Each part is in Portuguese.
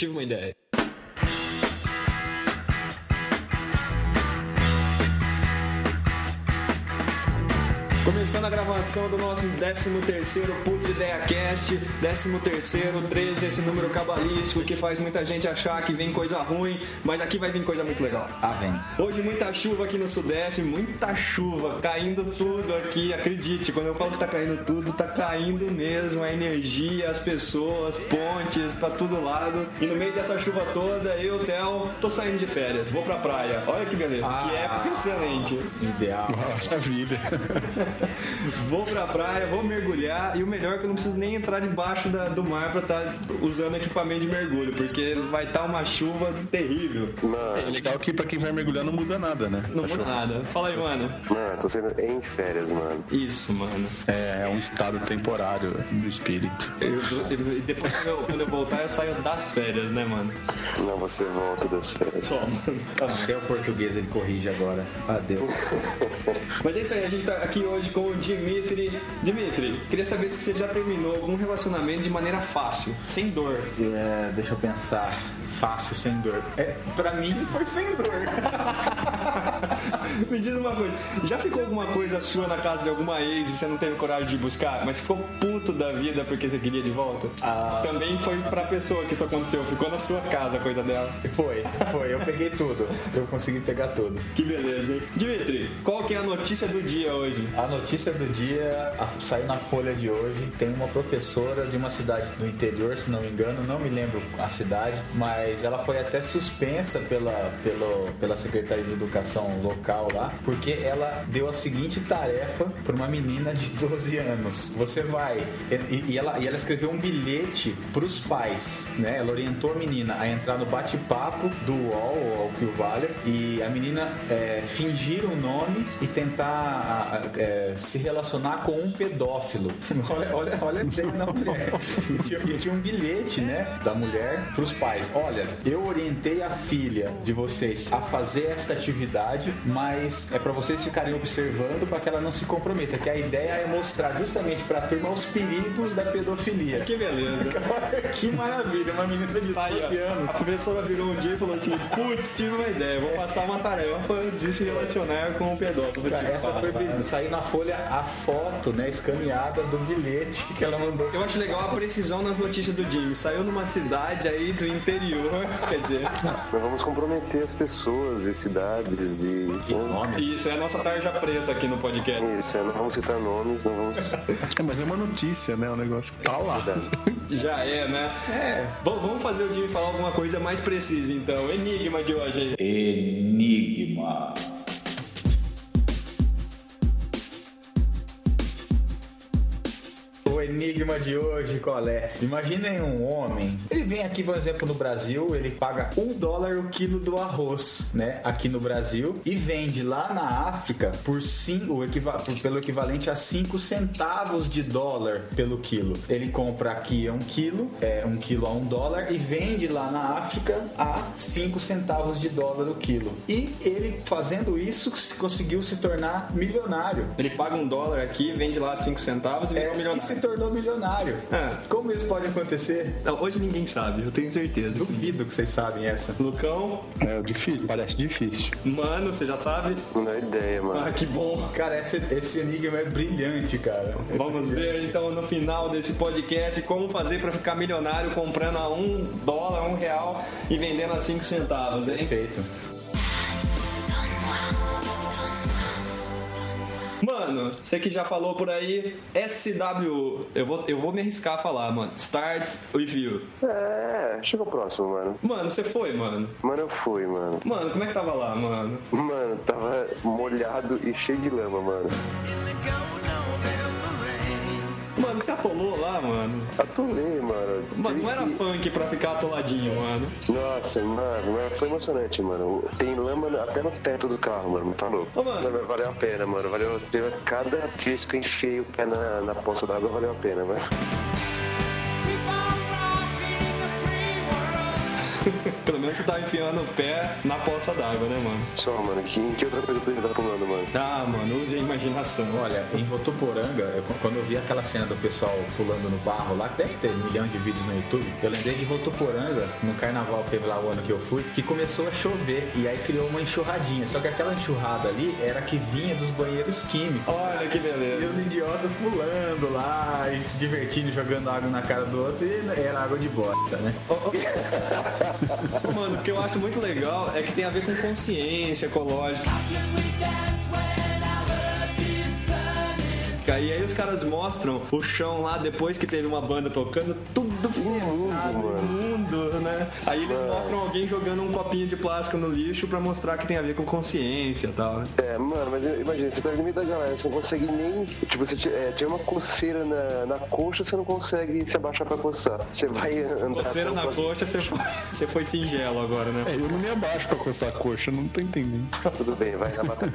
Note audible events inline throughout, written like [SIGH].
tive uma ideia. Começando a gravação do nosso 13º Putz Ideia Cast, 13º, 13, esse número cabalístico que faz muita gente achar que vem coisa ruim, mas aqui vai vir coisa muito legal. Ah, vem. Hoje muita chuva aqui no Sudeste, muita chuva, caindo tudo aqui, acredite, quando eu falo que tá caindo tudo, tá caindo mesmo, a energia, as pessoas, pontes, pra todo lado. E no meio dessa chuva toda, eu, Theo, tô saindo de férias, vou pra praia. Olha que beleza, que época excelente. Ideal. Maravilha. [LAUGHS] Vou pra praia, vou mergulhar e o melhor é que eu não preciso nem entrar debaixo da- do mar pra estar usando equipamento de mergulho, porque vai estar uma chuva terrível. É legal que pra quem vai mergulhar não muda nada, né? Não Tá muda nada. Fala aí, mano. Mano, tô sendo em férias, mano. Isso, mano. É, é um estado temporário do espírito. Eu, eu- e depois quando eu, quando eu voltar, eu saio das férias, né, mano? Não, você volta das férias. Só, mano. Tá. Até o português ele corrige agora. Adeus. Mas é isso aí, a gente tá aqui hoje com o Dimitri. Dimitri, queria saber se você já terminou algum relacionamento de maneira fácil, sem dor. É, deixa eu pensar. Fácil, sem dor. É, pra mim foi sem dor. [LAUGHS] Me diz uma coisa, já ficou alguma coisa sua na casa de alguma ex e você não teve coragem de buscar, mas ficou puto da vida porque você queria de volta? Também foi pra pessoa que isso aconteceu, ficou na sua casa a coisa dela. Foi, foi. Eu peguei tudo. Eu consegui pegar tudo. Que beleza, hein? Dimitri, qual que é a notícia do dia hoje? A notícia do dia a- saiu na Folha de hoje. Tem uma professora de uma cidade do interior, se não me engano, não me lembro a cidade, mas ela foi até suspensa pela, pelo, pela Secretaria de Educação local lá, porque ela deu a seguinte tarefa para uma menina de 12 anos. Você vai. E, e ela, e ela escreveu um bilhete para os pais, né? Ela orientou a menina a entrar no bate-papo do UOL, ou ao que o valha, e a menina é, fingir um nome e tentar é, se relacionar com um pedófilo. [LAUGHS] olha, olha, olha a ideia da mulher. E tinha, e tinha um bilhete, né, da mulher para os pais. Olha, eu orientei a filha de vocês a fazer essa atividade, mas é para vocês ficarem observando para que ela não se comprometa. Que a ideia é mostrar justamente para a turma os perigos da pedofilia. Que beleza. [LAUGHS] que maravilha, uma menina de 12 Tá aí, ó. anos. A professora virou um dia e falou assim: Putz, tive uma ideia, vou passar uma tarefa de se relacionar com o pedófilo. Cara, Tipo, essa foi brilhante. Saiu na folha a foto, né, escaneada do bilhete que ela mandou. Eu acho legal a precisão nas notícias do Jimmy. Saiu numa cidade aí do interior, [LAUGHS] quer dizer, Nós vamos comprometer as pessoas e cidades e. né? isso é a nossa tarja preta aqui no podcast. Isso, é, não vamos citar nomes, não vamos. [LAUGHS] É, mas é uma notícia, né? O negócio que tá lá. Já é, né? É. vamos fazer o Jimmy falar alguma coisa mais precisa então. Enigma de hoje aí. Enigma. Enigma de hoje, qual é? Imaginem um homem, ele vem aqui, por exemplo, no Brasil, ele paga um dólar o quilo do arroz, né? Aqui no Brasil, e vende lá na África por cinco, equiva- pelo equivalente a 5 centavos de dólar pelo quilo. Ele compra aqui a um quilo, é um quilo a um dólar, e vende lá na África a 5 centavos de dólar o quilo. E ele, fazendo isso, se- conseguiu se tornar milionário. Ele paga um dólar aqui, vende lá 5 centavos e vira um É, e milionário. se tornou milionário. É. Como isso pode acontecer? Não, hoje ninguém sabe, eu tenho certeza. Duvido que vocês sabem essa. Lucão, É difícil, parece difícil. mano, você já sabe? Não dá ideia, mano. Ah, que bom. Cara, esse, esse enigma é brilhante, cara. Vamos ver então no final desse podcast como fazer pra ficar milionário comprando a um dólar, um real e vendendo a cinco centavos, hein? Perfeito. Mano, você que já falou por aí, SW, eu vou, eu vou me arriscar a falar, mano. Starts with you. É, chega o próximo, mano. Mano, você foi, mano. Mano, eu fui, mano. Mano, como é que tava lá, mano? Mano, tava molhado e cheio de lama, mano. Atolou lá, mano? Atolei, mano. Mano, não era que- funk pra ficar atoladinho, mano. Nossa, mano, foi emocionante, mano. Tem lama até no teto do carro, mano. Tá louco. Ô, mano. Não, valeu a pena, mano. Valeu. Teve cada vez que eu enchei o pé na, na poça d'água, valeu a pena, mano. [LAUGHS] Pelo menos você tá enfiando o pé na poça d'água, né, mano? Só, mano, que, que outra coisa que ele tá pulando, mano? Ah, mano, use a imaginação. Olha, em Votuporanga, eu- quando eu vi aquela cena do pessoal pulando no barro lá, que deve ter milhões de vídeos no YouTube, eu lembrei de Votuporanga, no carnaval que teve lá o ano que eu fui, que começou a chover e aí criou uma enxurradinha. Só que aquela enxurrada ali era que vinha dos banheiros químicos. Olha que E beleza. os idiotas pulando lá e se divertindo, jogando água na cara do outro e era água de bosta, né? [LAUGHS] Mano, o que eu acho muito legal é que tem a ver com consciência ecológica. E aí os caras mostram o chão lá depois que teve uma banda tocando, tudo ferrado, imundo, né? Aí eles mostram alguém jogando um copinho de plástico no lixo pra mostrar que tem a ver com consciência e tal, né? É, mano, mas imagina, você tá no meio da galera, você não consegue nem. Tipo, você é, tiver uma coceira na, na coxa, você não consegue se abaixar pra coçar. Você vai andar. Coceira na coxa, você foi, você foi singelo agora, né? É, eu não me abaixo pra coçar a coxa, não tô entendendo. Tudo bem, vai acabar. Você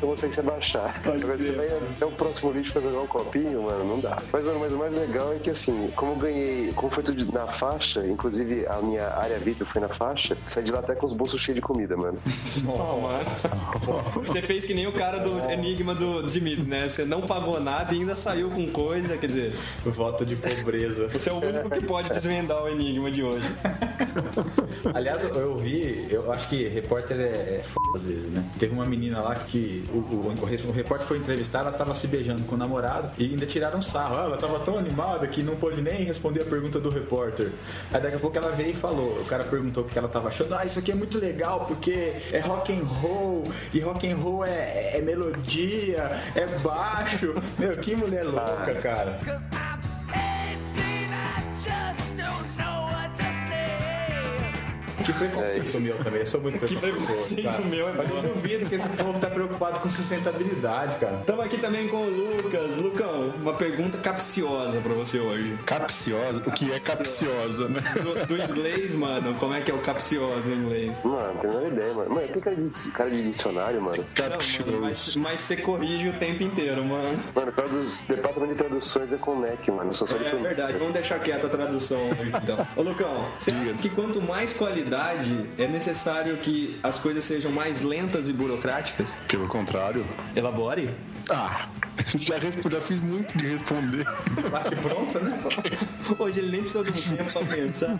não consegue se abaixar. Agora até o próximo lixo pra jogar um copinho, mano, não dá. Mas, mano, mas o mais legal é que assim, como eu ganhei, como foi tudo na faixa, inclusive a minha área VIP foi na faixa, saí de lá até com os bolsos cheios de comida, mano. [LAUGHS] Você fez que nem o cara do Enigma do Dimitri, né? Você não pagou nada e ainda saiu com coisa, quer dizer, Voto de pobreza. você é o único que pode desvendar o Enigma de hoje. [LAUGHS] Aliás, eu- vi, eu acho que repórter é, é f... às vezes, né? Teve uma menina lá que o, o, o re- o repórter foi entrevistar, ela tava se beijando com o namorado e ainda tiraram sarro. Ah, ela tava tão animada que não pôde nem responder a pergunta do repórter. Aí daqui a pouco ela veio e falou, o cara perguntou o que ela tava achando. Ah, isso aqui é muito legal porque é rock and roll e rock and roll é, é melodia, é baixo. Meu, que mulher louca, cara. Que preconceito meu também, eu sou muito preconceito cara. meu é Mas eu duvido que esse povo tá preocupado com sustentabilidade, cara. Estamos aqui também com o Lucas. Lucão, uma pergunta capciosa pra você hoje. Capciosa? O que é capciosa, né? Do, do inglês, mano, como é que é o capcioso em inglês? Mano, não tenho a menor ideia, mano. Mano, tem cara de, cara de dicionário, mano. Não, mano, Capcioso. mas, mas você corrige o tempo inteiro, mano. Mano, traduz, departamento de traduções é com o NEC, mano. Eu sou só de É pronúncia. verdade, vamos deixar quieta a tradução hoje, então. Ô, Lucão, você que quanto mais qualidade, é necessário que as coisas sejam mais lentas e burocráticas? Pelo contrário. Elabore. Ah, [LAUGHS] já, já fiz muito de responder. Bate pronto, né? Hoje ele nem precisou de um tempo pra pensar.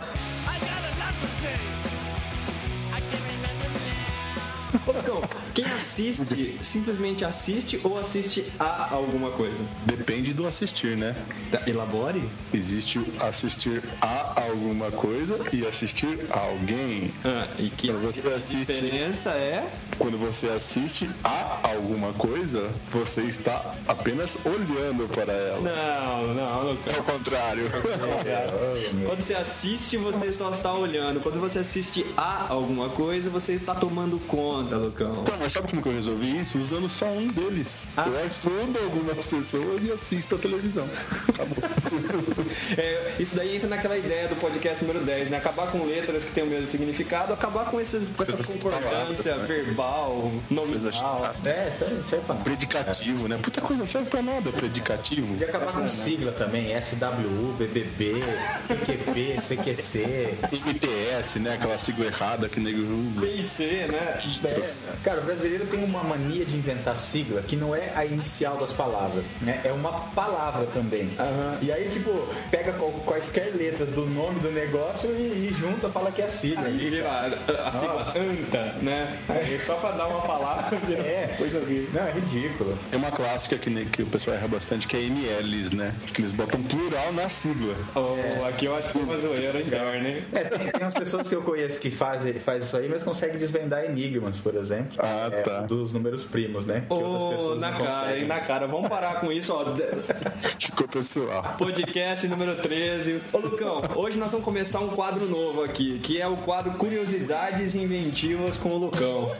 Ô, Lucão, quem assiste, simplesmente assiste ou assiste a alguma coisa? Depende do assistir, né? Tá, Elabore? Existe assistir a alguma coisa e assistir a alguém. Ah, e que Quando você a assiste- diferença é... Quando você assiste a alguma coisa, você está apenas olhando para ela. Não, não, Lucão. É o contrário. [LAUGHS] Quando você assiste, você só está olhando. Quando você assiste a alguma coisa, você está tomando conta, Lucão. Então, mas sabe como que eu resolvi isso? Usando só um deles. Eu ajudo algumas pessoas e assisto a televisão. Acabou. [LAUGHS] É, isso daí entra naquela ideia do podcast número 10, né? Acabar com letras que têm o mesmo significado, acabar com, esses, com essas Essas concordância palavras, né? verbal, nominal. É, isso aí, isso aí é pra nada. Predicativo, né? Puta coisa, não serve pra nada, predicativo. Podia acabar com sigla também, SWU, BBB, PQP, CQC. MTS, né? Aquela sigla errada que o nego usa. B e C, né? É, cara, brasileiro tem uma mania de inventar sigla que não é a inicial das palavras, né? É uma palavra também. E aí, tipo, pega quaisquer letras do nome do negócio e, e junta, fala que é sigla. E vira a, a sigla Nossa. ANTA, né? Aí só pra dar uma palavra, vira É, coisa horrível. Não, é ridículo. Tem uma clássica que, ne- que o pessoal erra bastante, que é MLs, né? Que eles botam plural na sigla. Oh, aqui eu acho que foi uma zoeira interna, hein? É, tem, tem umas pessoas que eu conheço que fazem faz isso aí, mas conseguem desvendar enigmas, por exemplo. Ah, É, tá. Dos números primos, né? Que pessoas na não cara, conseguem. hein? Na cara. Vamos parar com isso, ó. [LAUGHS] Ficou pessoal. Podcast número 13. Ô, Lucão, hoje nós vamos começar um quadro novo aqui, que é o quadro Curiosidades Inventivas com o Lucão.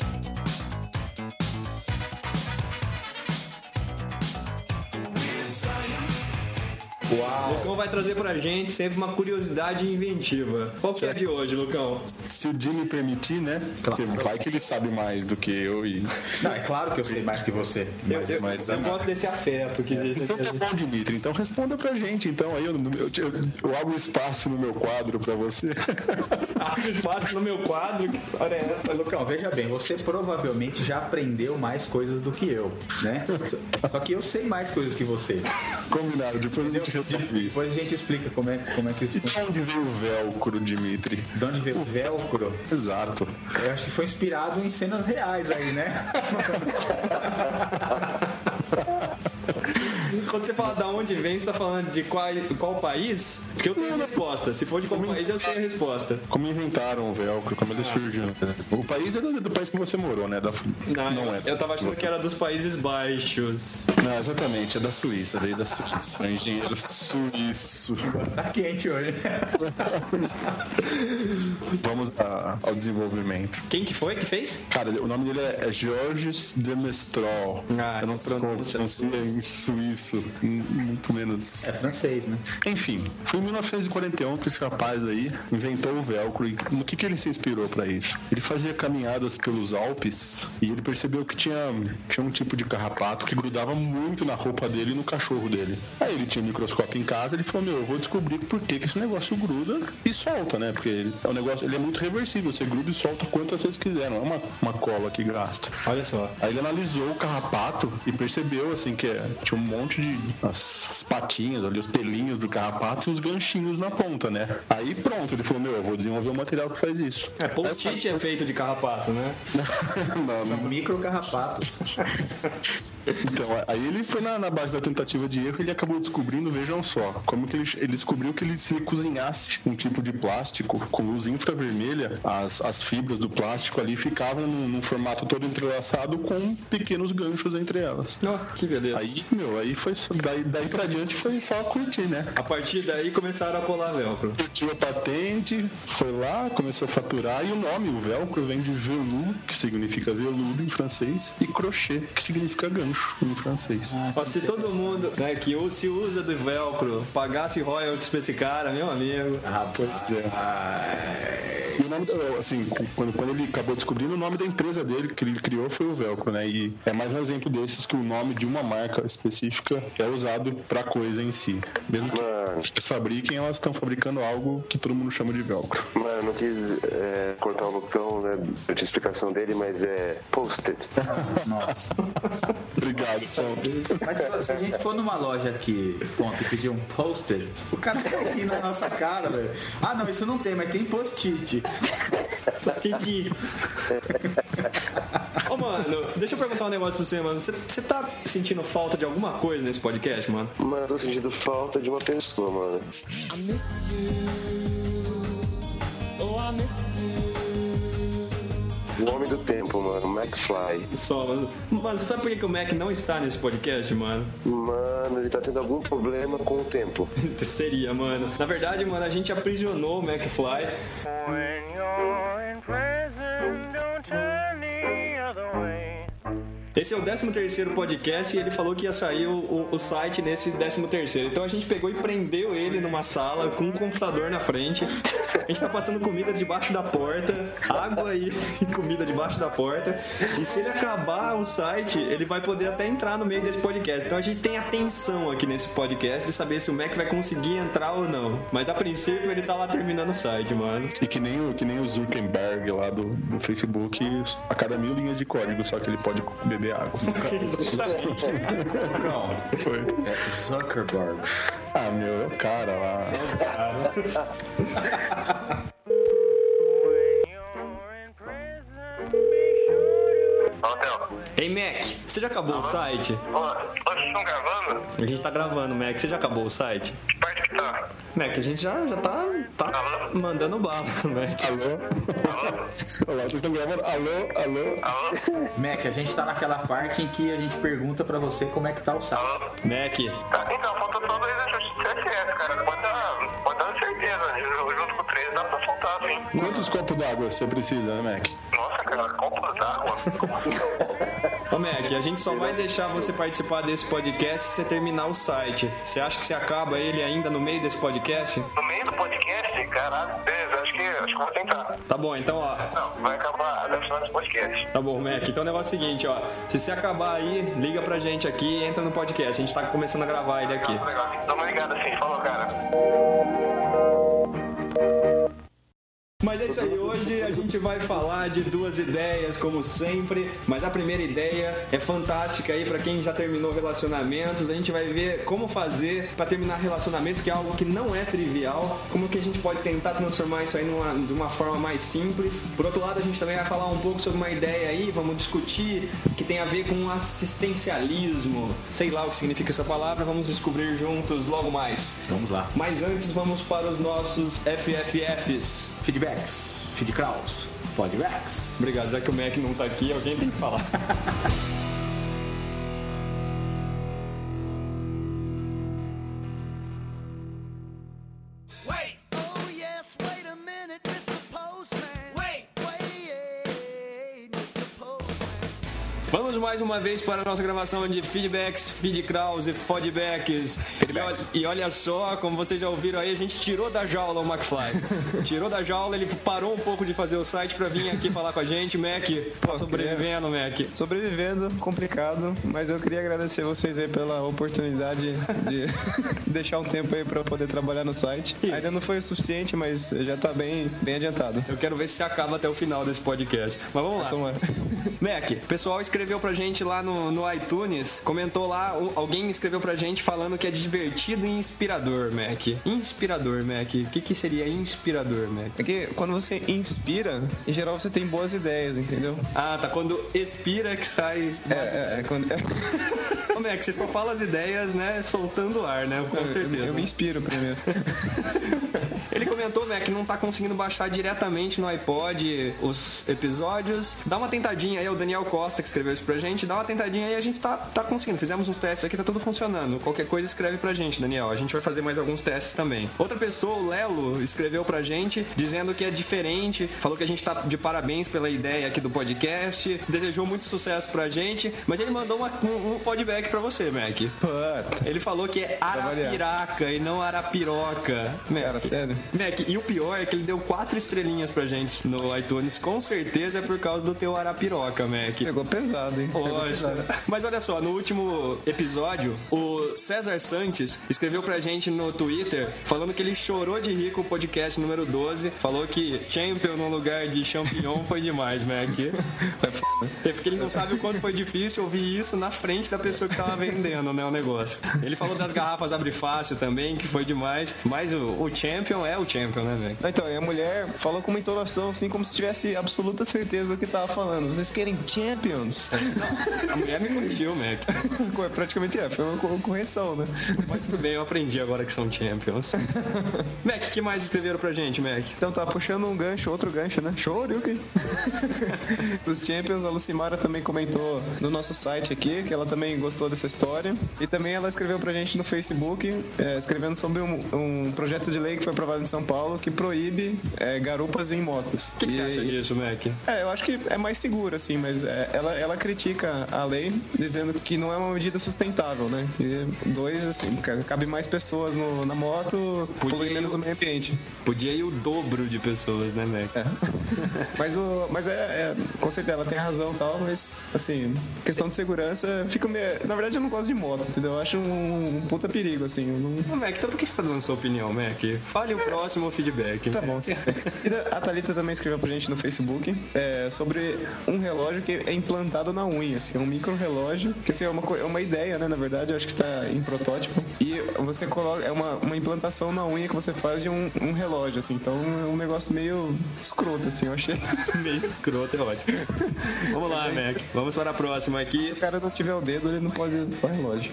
O Lucão vai trazer pra gente sempre uma curiosidade inventiva. Qual que é a de hoje, Lucão? Se o Jimmy permitir, né? Porque vai que ele sabe mais do que eu e. Não, é claro que eu sei mais que você. Eu, Mas, eu, mas- eu gosto desse afeto que existe Então tá bom, Dimitri. Então responda pra gente. Então aí eu, eu, eu, eu abro espaço no meu quadro pra você. [LAUGHS] Abre espaço no meu quadro, que história é essa? Lucão, veja bem, você provavelmente já aprendeu mais coisas do que eu, né? Só que eu sei mais coisas que você. Combinado, depois a gente isso. Depois a gente explica como é, como é que isso E de onde veio o velcro, Dimitri? De onde veio o velcro? Exato. Eu acho que foi inspirado em cenas reais aí, né? [LAUGHS] Quando você fala da onde vem, você tá falando de qual, qual país? Porque eu tenho a resposta. Se for de qual país, eu sei a resposta. Como inventaram o velcro, como ele surgiu. O país é do, do país que você morou, né? Da, Não, não eu, é. eu tava achando que era dos Países Baixos. Não, exatamente, é da Suíça, veio da Suíça. É um engenheiro suíço. Tá quente hoje. [LAUGHS] Vamos a- ao desenvolvimento. Quem que foi que fez? Cara, o nome dele é é Georges de Mestral. Ah, Eu não sei como pronuncia em suíço, m- muito menos. É francês, né? Enfim, foi em 1941 que esse rapaz aí inventou o velcro. E no que, que ele se inspirou para isso? Ele fazia caminhadas pelos Alpes e ele percebeu que tinha, tinha um tipo de carrapato que grudava muito na roupa dele e no cachorro dele. Aí ele tinha um microscópio em casa ele falou: Meu, eu vou descobrir por que, que esse negócio gruda e solta, né? Porque ele, é um negócio, ele é muito reversível, você gruda e solta quantas vezes quiser, não é uma, uma cola que gasta. Olha só. Aí ele analisou o carrapato e percebeu assim que é, tinha um monte de as, as patinhas ali, os pelinhos do carrapato e os ganchinhos na ponta, né? Aí pronto, ele falou: Meu, eu vou desenvolver um material que faz isso. É, post-it é feito de carrapato, né? [LAUGHS] Não, não. Micro carrapatos. [LAUGHS] Então, aí ele foi na, na base da tentativa de erro e ele acabou descobrindo, vejam só, como que ele, ele descobriu que ele se cozinhasse um tipo de plástico com luz infravermelha, as, as fibras do plástico ali ficavam num, num formato todo entrelaçado com pequenos ganchos entre elas. Ó, que beleza. Aí, meu, aí foi só- daí, daí pra diante foi só curtir, né? A partir daí começaram a colar velcro. Curtiu a patente, foi lá, começou a faturar e o nome, o velcro, vem de veludo, que significa veludo em francês, e crochê, que significa gancho em francês. Ó, se todo mundo né, que se usa do velcro pagasse royalties pra esse cara, meu amigo. Pois é. E o nome, assim, quando, quando ele acabou descobrindo, o nome da empresa dele que ele criou foi o Velcro, né? E é mais um exemplo desses que o nome de uma marca específica é usado pra coisa em si. Mesmo que Mano. eles fabriquem, elas estão fabricando algo que todo mundo chama de Velcro. Mano, não quis é, cortar o Lucão, né, de explicação dele, mas é post-it. [LAUGHS] Nossa. Obrigado, São. Mas se- se a gente for numa loja aqui, ponto, e pedir um poster, o cara vai rir na nossa cara, velho. Ah, não, isso não tem, mas tem post-it. Entendi. Ô, mano, deixa eu perguntar um negócio pra você, mano. Você- Você tá sentindo falta de alguma coisa nesse podcast, mano? Mano, eu tô sentindo falta de uma pessoa, mano. I miss you. Oh, I miss you. O homem do tempo, mano. McFly. Só, mano. Mano, sabe por que, que o Mac não está nesse podcast, mano? Mano, ele tá tendo algum problema com o tempo. [LAUGHS] Seria, mano. Na verdade, mano, a gente aprisionou o McFly. When you're in prison, don't turn the other way. Esse é o 13 terceiro podcast e ele falou que ia sair o, o- o site nesse 13 terceiro. Então a gente pegou e prendeu ele numa sala com um computador na frente. A gente tá passando comida debaixo da porta, água e [LAUGHS] comida debaixo da porta. E se ele acabar o site, ele vai poder até entrar no meio desse podcast. Então a gente tem atenção aqui nesse podcast de saber se o Mac vai conseguir entrar ou não. Mas a princípio ele tá lá terminando o site, mano. E que nem, o, que nem o Zuckerberg lá do, do Facebook, a cada mil linhas de código, só que ele pode beber água. [LAUGHS] Exatamente. Não, Foi. é Zuckerberg. Ah, meu, é o cara lá. Theo. Ei, Mac, você já acabou o site? Ô, vocês estão gravando? A gente tá gravando, Mac. Você já acabou o site? Que parte que tá? Mac, a gente já, já tá, tá mandando bala, [LAUGHS] Mac. Alô? Olá, vocês estão gravando? Alô, alô? Alô? Mac, a gente tá naquela parte em que a gente pergunta pra você como é que tá o site. Alô? Mac, Tá, então, falta só dois ajustes de CSS, cara. Pode dar, pode dar certeza. Ju- Junto com três dá pra soltar, assim. Quantos copos d'água você precisa, né, Mac? Nossa, cara, copo d'água? Como assim? Ô Mac, a gente só vai deixar você participar desse podcast se você terminar o site. Você acha que você acaba ele ainda no meio desse podcast? No meio do podcast, caralho, beleza, acho que, acho que vou tentar. Tá bom, então ó. Não, vai acabar até o final desse podcast. Tá bom, Mac. Então o negócio é o seguinte, ó. Se você acabar aí, liga pra gente aqui e entra no podcast. A gente tá começando a gravar ele aqui. Tá legal. Dá uma ligada assim, falou, cara. Mas é isso aí, hoje a gente vai falar de duas ideias, como sempre. Mas a primeira ideia é fantástica aí pra quem já terminou relacionamentos. A gente vai ver como fazer pra terminar relacionamentos, que é algo que não é trivial. Como que a gente pode tentar transformar isso aí numa, de uma forma mais simples. Por outro lado, a gente também vai falar um pouco sobre uma ideia aí, vamos discutir, que tem a ver com assistencialismo. Sei lá o que significa essa palavra, vamos descobrir juntos logo mais. Vamos lá. Mas antes, vamos para os nossos FFFs. Feedbacks, feedcraws, feedbacks. Obrigado, já que o Mac não tá aqui, alguém tem que falar. [LAUGHS] mais uma vez para a nossa gravação de feedbacks, feedcraws e feedbacks. E olha, e olha só, como vocês já ouviram aí, a gente tirou da jaula o McFly. [LAUGHS] tirou da jaula, ele parou um pouco de fazer o site para vir aqui falar com a gente. Mac, [LAUGHS] tá sobrevivendo, Mac. Sobrevivendo, complicado, mas eu queria agradecer vocês aí pela oportunidade de [LAUGHS] deixar um tempo aí eu poder trabalhar no site. Ainda não foi o suficiente, mas já tá bem, bem adiantado. Eu quero ver se acaba até o final desse podcast. Mas vamos lá. Tomara. Mac, o pessoal escreveu pra gente lá no, no iTunes, comentou lá, alguém escreveu pra gente falando que é divertido e inspirador, Mac. Inspirador, Mac. O que, que seria inspirador, Mac? É que quando você inspira, em geral você tem boas ideias, entendeu? Ah, tá. Quando expira que sai. É, é, é quando... [LAUGHS] Ô, Mac, você só fala as ideias, né? Soltando ar, né? Com certeza. Eu me inspiro primeiro. [LAUGHS] Ele comentou, Mac, que não tá conseguindo baixar diretamente no iPod os episódios. Dá uma tentadinha aí, é o Daniel Costa que escreveu isso pra gente. Dá uma tentadinha aí, a gente tá, tá conseguindo. Fizemos uns testes aqui, tá tudo funcionando. Qualquer coisa escreve pra gente, Daniel. A gente vai fazer mais alguns testes também. Outra pessoa, o Lelo, escreveu pra gente dizendo que é diferente. Falou que a gente tá de parabéns pela ideia aqui do podcast. Desejou muito sucesso pra gente. Mas ele mandou uma- um, um podback pra você, Mac. Puta. Ele falou que é. Arapiraca e não Arapiroca. Mac, Cara, sério? Mac, e o pior é que ele deu quatro estrelinhas pra gente no iTunes. Com certeza é por causa do teu Arapiroca, Mac. Pegou pesado, hein? Pegou pesado. Mas olha só, no último episódio, o César Santos escreveu pra gente no Twitter falando que ele chorou de rir com o podcast número 12. Falou que Champion no lugar de Champignon foi demais, Mac. [LAUGHS] É foda. É porque ele não sabe o quanto foi difícil ouvir isso na frente da pessoa que tava vendendo, né, o negócio. Ele falou das garrafas abre fácil também, que foi demais. Mas o, o Champion é o Champion, né, velho? Então, e a mulher falou com uma entonação assim, como se tivesse absoluta certeza do que tava falando. Vocês querem champions? A mulher me corrigiu, [LAUGHS] Mac. Praticamente é, foi uma co- correção, né? Mas tudo bem, eu aprendi agora que são Champions. [LAUGHS] Mac, o que mais escreveram pra gente, Mac? Então tá puxando um gancho, outro gancho, né? Shoryuken. [LAUGHS] Dos Champions, a Lucimara também comentou no nosso site aqui, que ela também gostou dessa história. E também ela escreveu pra gente no Facebook, é, escrevendo sobre um, um projeto de lei que foi aprovado em São Paulo que proíbe é, garupas em motos. O que, que você acha disso, Mac? É, eu acho que é mais seguro, assim, mas é, ela, ela critica a lei, dizendo que não é uma medida sustentável, né? Que dois, assim, ca- cabe mais pessoas no- na moto, polui menos o- meio ambiente. Podia ir o dobro de pessoas, né, Mac? É. [LAUGHS] mas o, mas é, é, com certeza ela tem razão e tal, mas assim, questão de segurança, fica meio. Na verdade eu não gosto de moto, entendeu? Eu acho um, um puta perigo, assim. eu não- Ô, Mac, então por que você tá dando sua opinião, Mac? Fale o próximo feedback. Tá bom. A Thalita também escreveu pra gente no Facebook é, sobre um relógio que é implantado na unha, assim, um micro relógio, que assim, é, uma, é uma ideia, né, na verdade, eu acho que tá em protótipo. E você coloca, é uma, uma implantação na unha que você faz de um, um relógio, assim, então é um negócio meio escroto, assim, eu achei. [LAUGHS] Meio escroto, é ótimo. Vamos lá, Max. Vamos para a próxima aqui. Se o cara não tiver o dedo, ele não pode usar o relógio.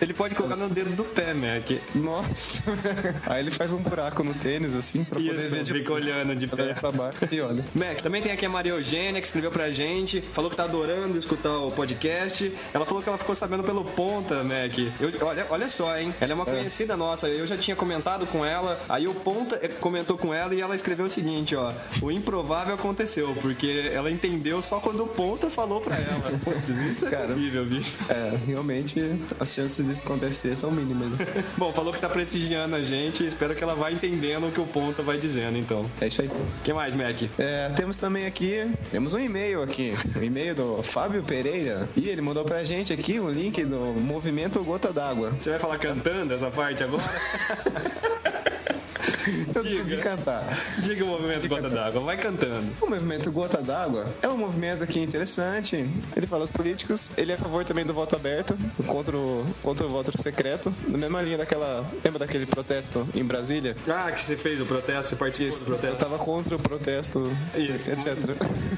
Ele pode colocar no dedo do pé, Mac. Nossa! [LAUGHS] Aí ele faz um, pro- buraco no tênis, assim, pra poder Isso, ver de fica olhando de pé. pra baixo. E olha. Mac, também tem aqui a Maria Eugênia, que escreveu pra gente, falou que tá adorando escutar o podcast. Ela falou que ela ficou sabendo pelo Ponta, Mac. Eu- olha, olha só, hein? Ela é uma conhecida nossa. Eu já tinha comentado com ela, aí o Ponta eh, comentou com ela e ela escreveu o seguinte, ó. O improvável aconteceu, porque ela entendeu só quando o Ponta falou pra ela. [LAUGHS] Putz, isso é Cara. horrível, bicho. É, realmente as chances disso acontecer são mínimas. [LAUGHS] Bom, falou que tá prestigiando a gente. Espero que ela vá entendendo o que o Ponta vai dizendo, então. É isso aí. O que mais, Mac? É, temos também aqui, temos um e-mail aqui, um e-mail do Fábio Pereira. E ele mandou pra gente aqui um link do movimento Gota d'Água. Você vai falar cantando essa parte agora? [LAUGHS] Eu decidi Diga. cantar. Diga o movimento gota d'água, vai cantando. O movimento Gota d'Água é um movimento aqui interessante. Ele fala os políticos. Ele é a favor também do voto aberto, contra o, contra o voto secreto. Na mesma linha daquela. Lembra daquele protesto em Brasília? Ah, que você fez o protesto, você participou Isso. do Eu protesto. tava contra o protesto, Isso. etc.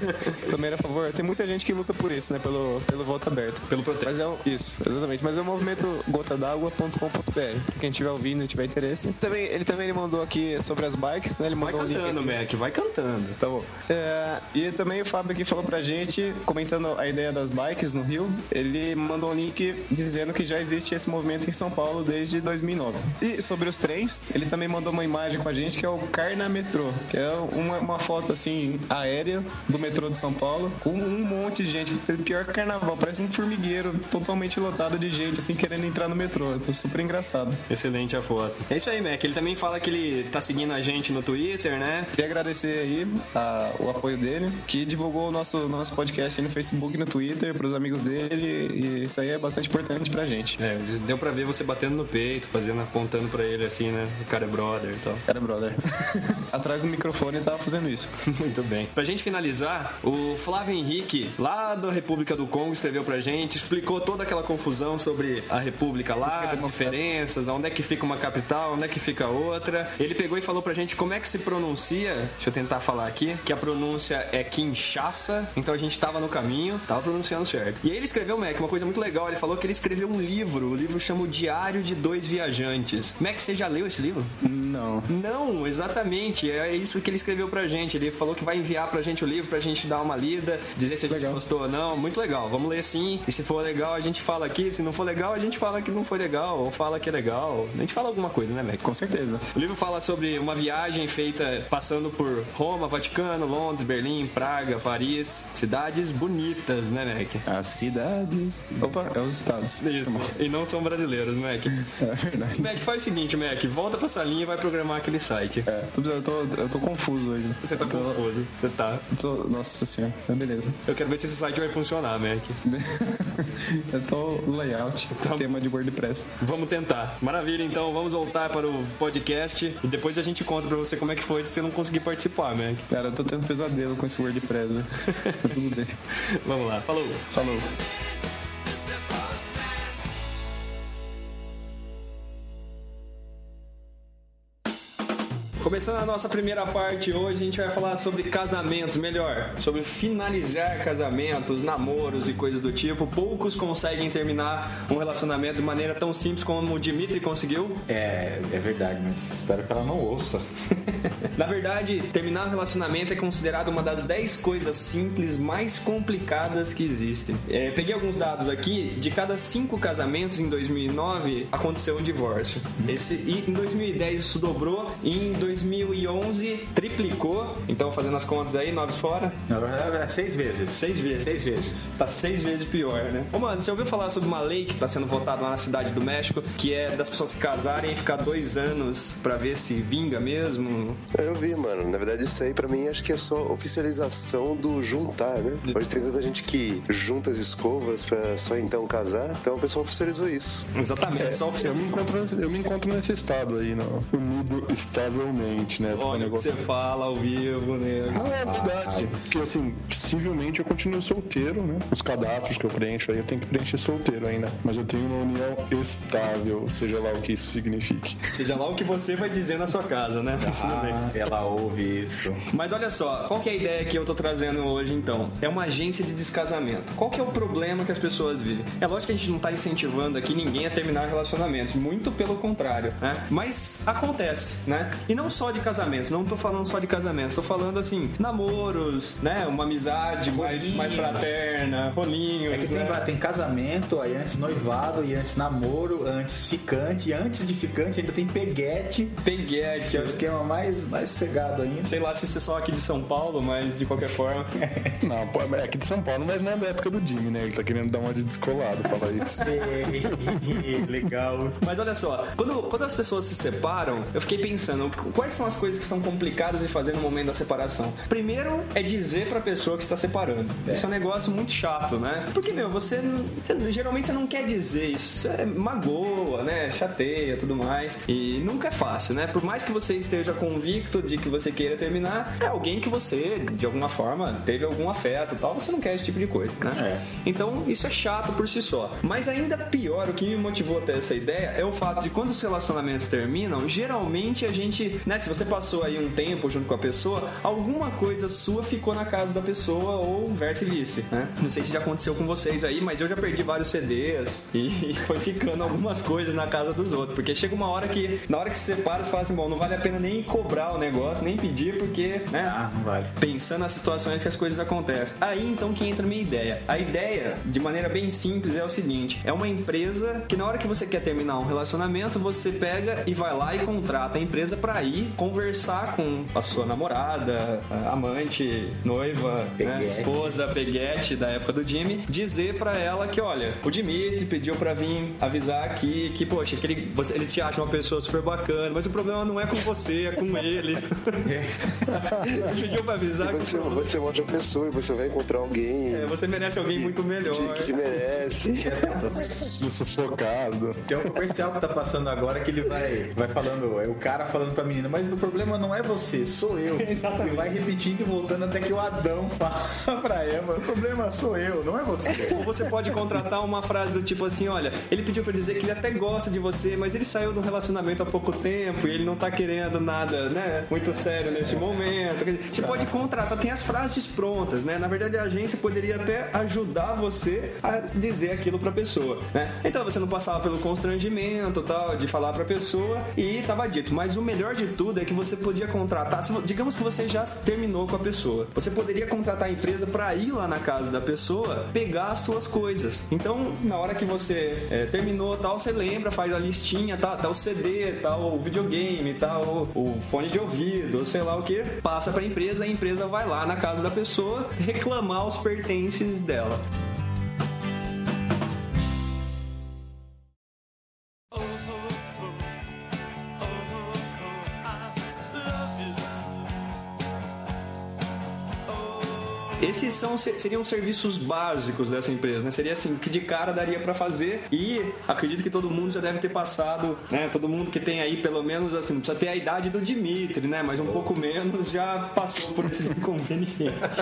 [LAUGHS] também era a favor. Tem muita gente que luta por isso, né? Pelo, pelo voto aberto. Pelo protesto. Mas é um, isso, exatamente. Mas é o movimento gotadagua.com.br. Pra quem tiver ouvindo e tiver interesse. Também, ele também ele mandou aqui sobre as bikes, né? Ele Vai mandou um link cantando. Mac, vai cantando. Tá bom. É, e também o Fábio aqui falou pra gente, comentando a ideia das bikes no Rio, ele mandou um link dizendo que já existe esse movimento em São Paulo desde 2009. E sobre os trens, ele também mandou uma imagem com a gente que é o Carna Metrô, que é uma, uma foto assim aérea do metrô de São Paulo, com um monte de gente, pior que carnaval, parece um formigueiro totalmente lotado de gente assim querendo entrar no metrô. Isso é super engraçado. Excelente a foto. É isso aí, Mac. Ele também fala que ele tá seguindo a gente no Twitter, né? Queria agradecer aí a- o apoio dele, que divulgou o nosso, nosso podcast aí no Facebook e no Twitter pros amigos dele, e isso aí é bastante importante pra gente. É, deu pra ver você batendo no peito, fazendo, apontando pra ele assim, né? O cara é brother e tal. Cara, brother. [LAUGHS] Atrás do microfone ele tava fazendo isso. [LAUGHS] Muito bem. Pra gente finalizar, o Flávio Henrique, lá da República do Congo, escreveu pra gente, explicou toda aquela confusão sobre a República lá, as diferenças, onde é que fica uma capital, onde é que fica outra. Ele pegou e falou pra gente como é que se pronuncia, deixa eu tentar falar aqui, que a pronúncia é Kinshasa, então a gente tava no caminho, tava pronunciando certo. E aí ele escreveu, Mac, uma coisa muito legal, ele falou que ele escreveu um livro, o livro chama O Diário de Dois Viajantes. Mac, você já leu esse livro? Não. Não, exatamente. É isso que ele escreveu pra gente. Ele falou que vai enviar pra gente o livro pra gente dar uma lida, dizer se a gente Legal. gostou ou não. Muito legal. Vamos ler sim. E se for legal, a gente fala aqui. Se não for legal, a gente fala que não foi legal. Ou fala que é legal. A gente fala alguma coisa, né, Mac? Com certeza. O livro fala sobre uma viagem feita passando por Roma, Vaticano, Londres, Berlim, Praga, Paris. Cidades bonitas, né, Mac? As cidades. Opa, é os estados. Isso. E não são brasileiros, Mac. [LAUGHS] É verdade. Mac, faz o seguinte, Mac. Volta pra salinha e vai programar aquele site. É, eu, tô, eu tô confuso hoje. Você tá tô- confuso. Você tá. tô- nossa senhora, Mas beleza. Eu quero ver se esse site vai funcionar, Mac. [LAUGHS] É só o layout, Tá. tema de WordPress. Vamos tentar. Maravilha, então vamos voltar para o podcast e depois a gente conta pra você como é que foi se você não conseguir participar, Mac. Cara, eu tô tendo pesadelo com esse WordPress, velho. Mas tudo bem. [LAUGHS] Vamos lá, falou. Falou. Começando a nossa primeira parte hoje, a gente vai falar sobre casamentos, melhor, sobre finalizar casamentos, namoros e coisas do tipo. Poucos conseguem terminar um relacionamento de maneira tão simples como o Dimitri conseguiu. É, é verdade, mas espero que ela não ouça. [LAUGHS] Na verdade, terminar um relacionamento é considerado uma das 10 coisas simples mais complicadas que existem. É, peguei alguns dados aqui, de cada 5 casamentos em 2009 aconteceu um divórcio. Esse, e em 2010 isso dobrou, e em 2011 triplicou. Então, fazendo as contas aí, 9 fora, Na verdade, é seis vezes. Seis vezes. Seis vezes. Tá seis vezes pior, né? Ô, mano, você ouviu falar sobre uma lei que tá sendo votada lá na cidade do México, que é das pessoas se casarem e ficar dois anos pra ver se vinga mesmo? Eu vi, mano. Na verdade, isso aí pra mim acho que é só oficialização do juntar, né? Hoje tem tanta gente que junta as escovas pra só então casar, então o pessoal oficializou isso. Exatamente, é, só Eu oficial. me encontro, eu me encontro nesse estado aí, no, unido estavelmente, né? Porque o Olha o que você fala. Ao vivo, nego. Ah, é verdade. Porque assim, possivelmente eu continuo solteiro, né? Os cadastros que eu preencho aí, eu tenho que preencher solteiro ainda. Mas eu tenho uma união estável, seja lá o que isso signifique. Seja lá o que você vai dizer na sua casa, né? Ah, ela ouve isso. Mas olha só, qual que é a ideia que eu tô trazendo hoje então? É uma agência de descasamento. Qual que é o problema que as pessoas vivem? É lógico que a gente não tá incentivando aqui ninguém a terminar relacionamentos, muito pelo contrário, né? Mas acontece, né? E não só de casamentos, não tô falando só de casamentos, tô falando assim, namoros, né? Uma amizade mais, mais fraterna, rolinhos, É que tem, né? tem casamento, aí antes noivado, e antes namoro, antes ficante, e antes de ficante ainda tem peguete, Peguete, que é o esquema mais, mais sossegado ainda. sei lá se você é só aqui de São Paulo, mas de qualquer forma. [LAUGHS] Não, pô, é aqui de São Paulo, mas não é da época do Jimmy, né? Ele tá querendo dar uma de descolado, falar isso. [LAUGHS] Legal. Mas olha só, quando, quando as pessoas se separam, eu fiquei pensando, quais são as coisas que são complicadas de fazer no momento da separação? Primeiro é dizer pra pessoa que está separando. Isso é um negócio muito chato, né? Porque, meu, você, você- geralmente você não quer dizer isso, é magoa, né? Chateia, tudo mais. E nunca é fácil, né? Por mais que você esteja convicto de que você queira terminar, é alguém que você, de alguma forma, teve algum afeto e tal, você não quer esse tipo de coisa, né? Então, isso é chato por si só. Mas ainda pior, o que me motivou até essa ideia é o fato de quando os relacionamentos terminam, geralmente a gente, né, se você passou aí um tempo junto com a pessoa, alguma coisa sua ficou na casa da pessoa ou vice-vice, né? Não sei se já aconteceu com vocês aí, mas eu já perdi vários CDs e [LAUGHS] foi ficando algumas coisas na casa dos outros, porque chega uma hora que, na hora que se separa, você fala assim, bom, não vale a pena nem cobrar o negócio, nem pedir, porque, né? Ah, não vale. pensando nas situações que as coisas acontecem. Aí então que entra a minha ideia. A ideia, de maneira bem simples, é o seguinte: é uma empresa que na hora que você quer terminar um relacionamento, você pega e vai lá e contrata a empresa pra ir conversar com a sua namorada, amante, noiva, né, esposa, peguete da época do Jimmy, dizer pra ela que, olha, o Dimitri pediu pra vir avisar aqui que, poxa, que ele, você- ele te acha uma pessoa super bacana, mas o problema não é com você, é com ele. pediu pra avisar que Você, problema- você é uma outra pessoa e você vai encontrar alguém é, você merece alguém muito melhor. que, que merece. Tá sufocado. Tem um comercial que tá passando agora que ele vai, vai falando, é o cara falando pra menina, mas o problema não é você, sou eu. [LAUGHS] Exatamente. E vai repetindo e voltando até que o Adão [LAUGHS] fala pra Eva, o problema sou eu, não é você. Ou você pode contratar uma frase do tipo assim, olha, ele pediu pra dizer que ele até gosta de você, mas ele saiu um relacionamento há pouco tempo e ele não tá querendo nada, né, muito sério nesse momento. Você pode contratar, tem as frases prontas, né? Na verdade, a agência poderia até ajudar você a dizer aquilo pra pessoa, né? Então você não passava pelo constrangimento, tal, de falar pra pessoa e tava dito. Mas o melhor de tudo é que você podia contratar, digamos que você já terminou com a pessoa, você poderia contratar a empresa pra ir lá na casa da pessoa pegar as suas coisas. Então, na hora que você é, terminou, tal, você lembra, faz a listinha, tá, tá o CD, tal, o videogame, tal, o fone de ouvido, sei lá o que, passa pra empresa, a empresa vai lá na casa da pessoa reclamar os pertences dela. São, seriam serviços básicos dessa empresa, né? Seria assim, que de cara daria pra fazer e acredito que todo mundo já deve ter passado, né? Todo mundo que tem aí, pelo menos assim, não precisa ter a idade do Dimitri, né? Mas um pouco menos já passou por esses [LAUGHS] inconvenientes.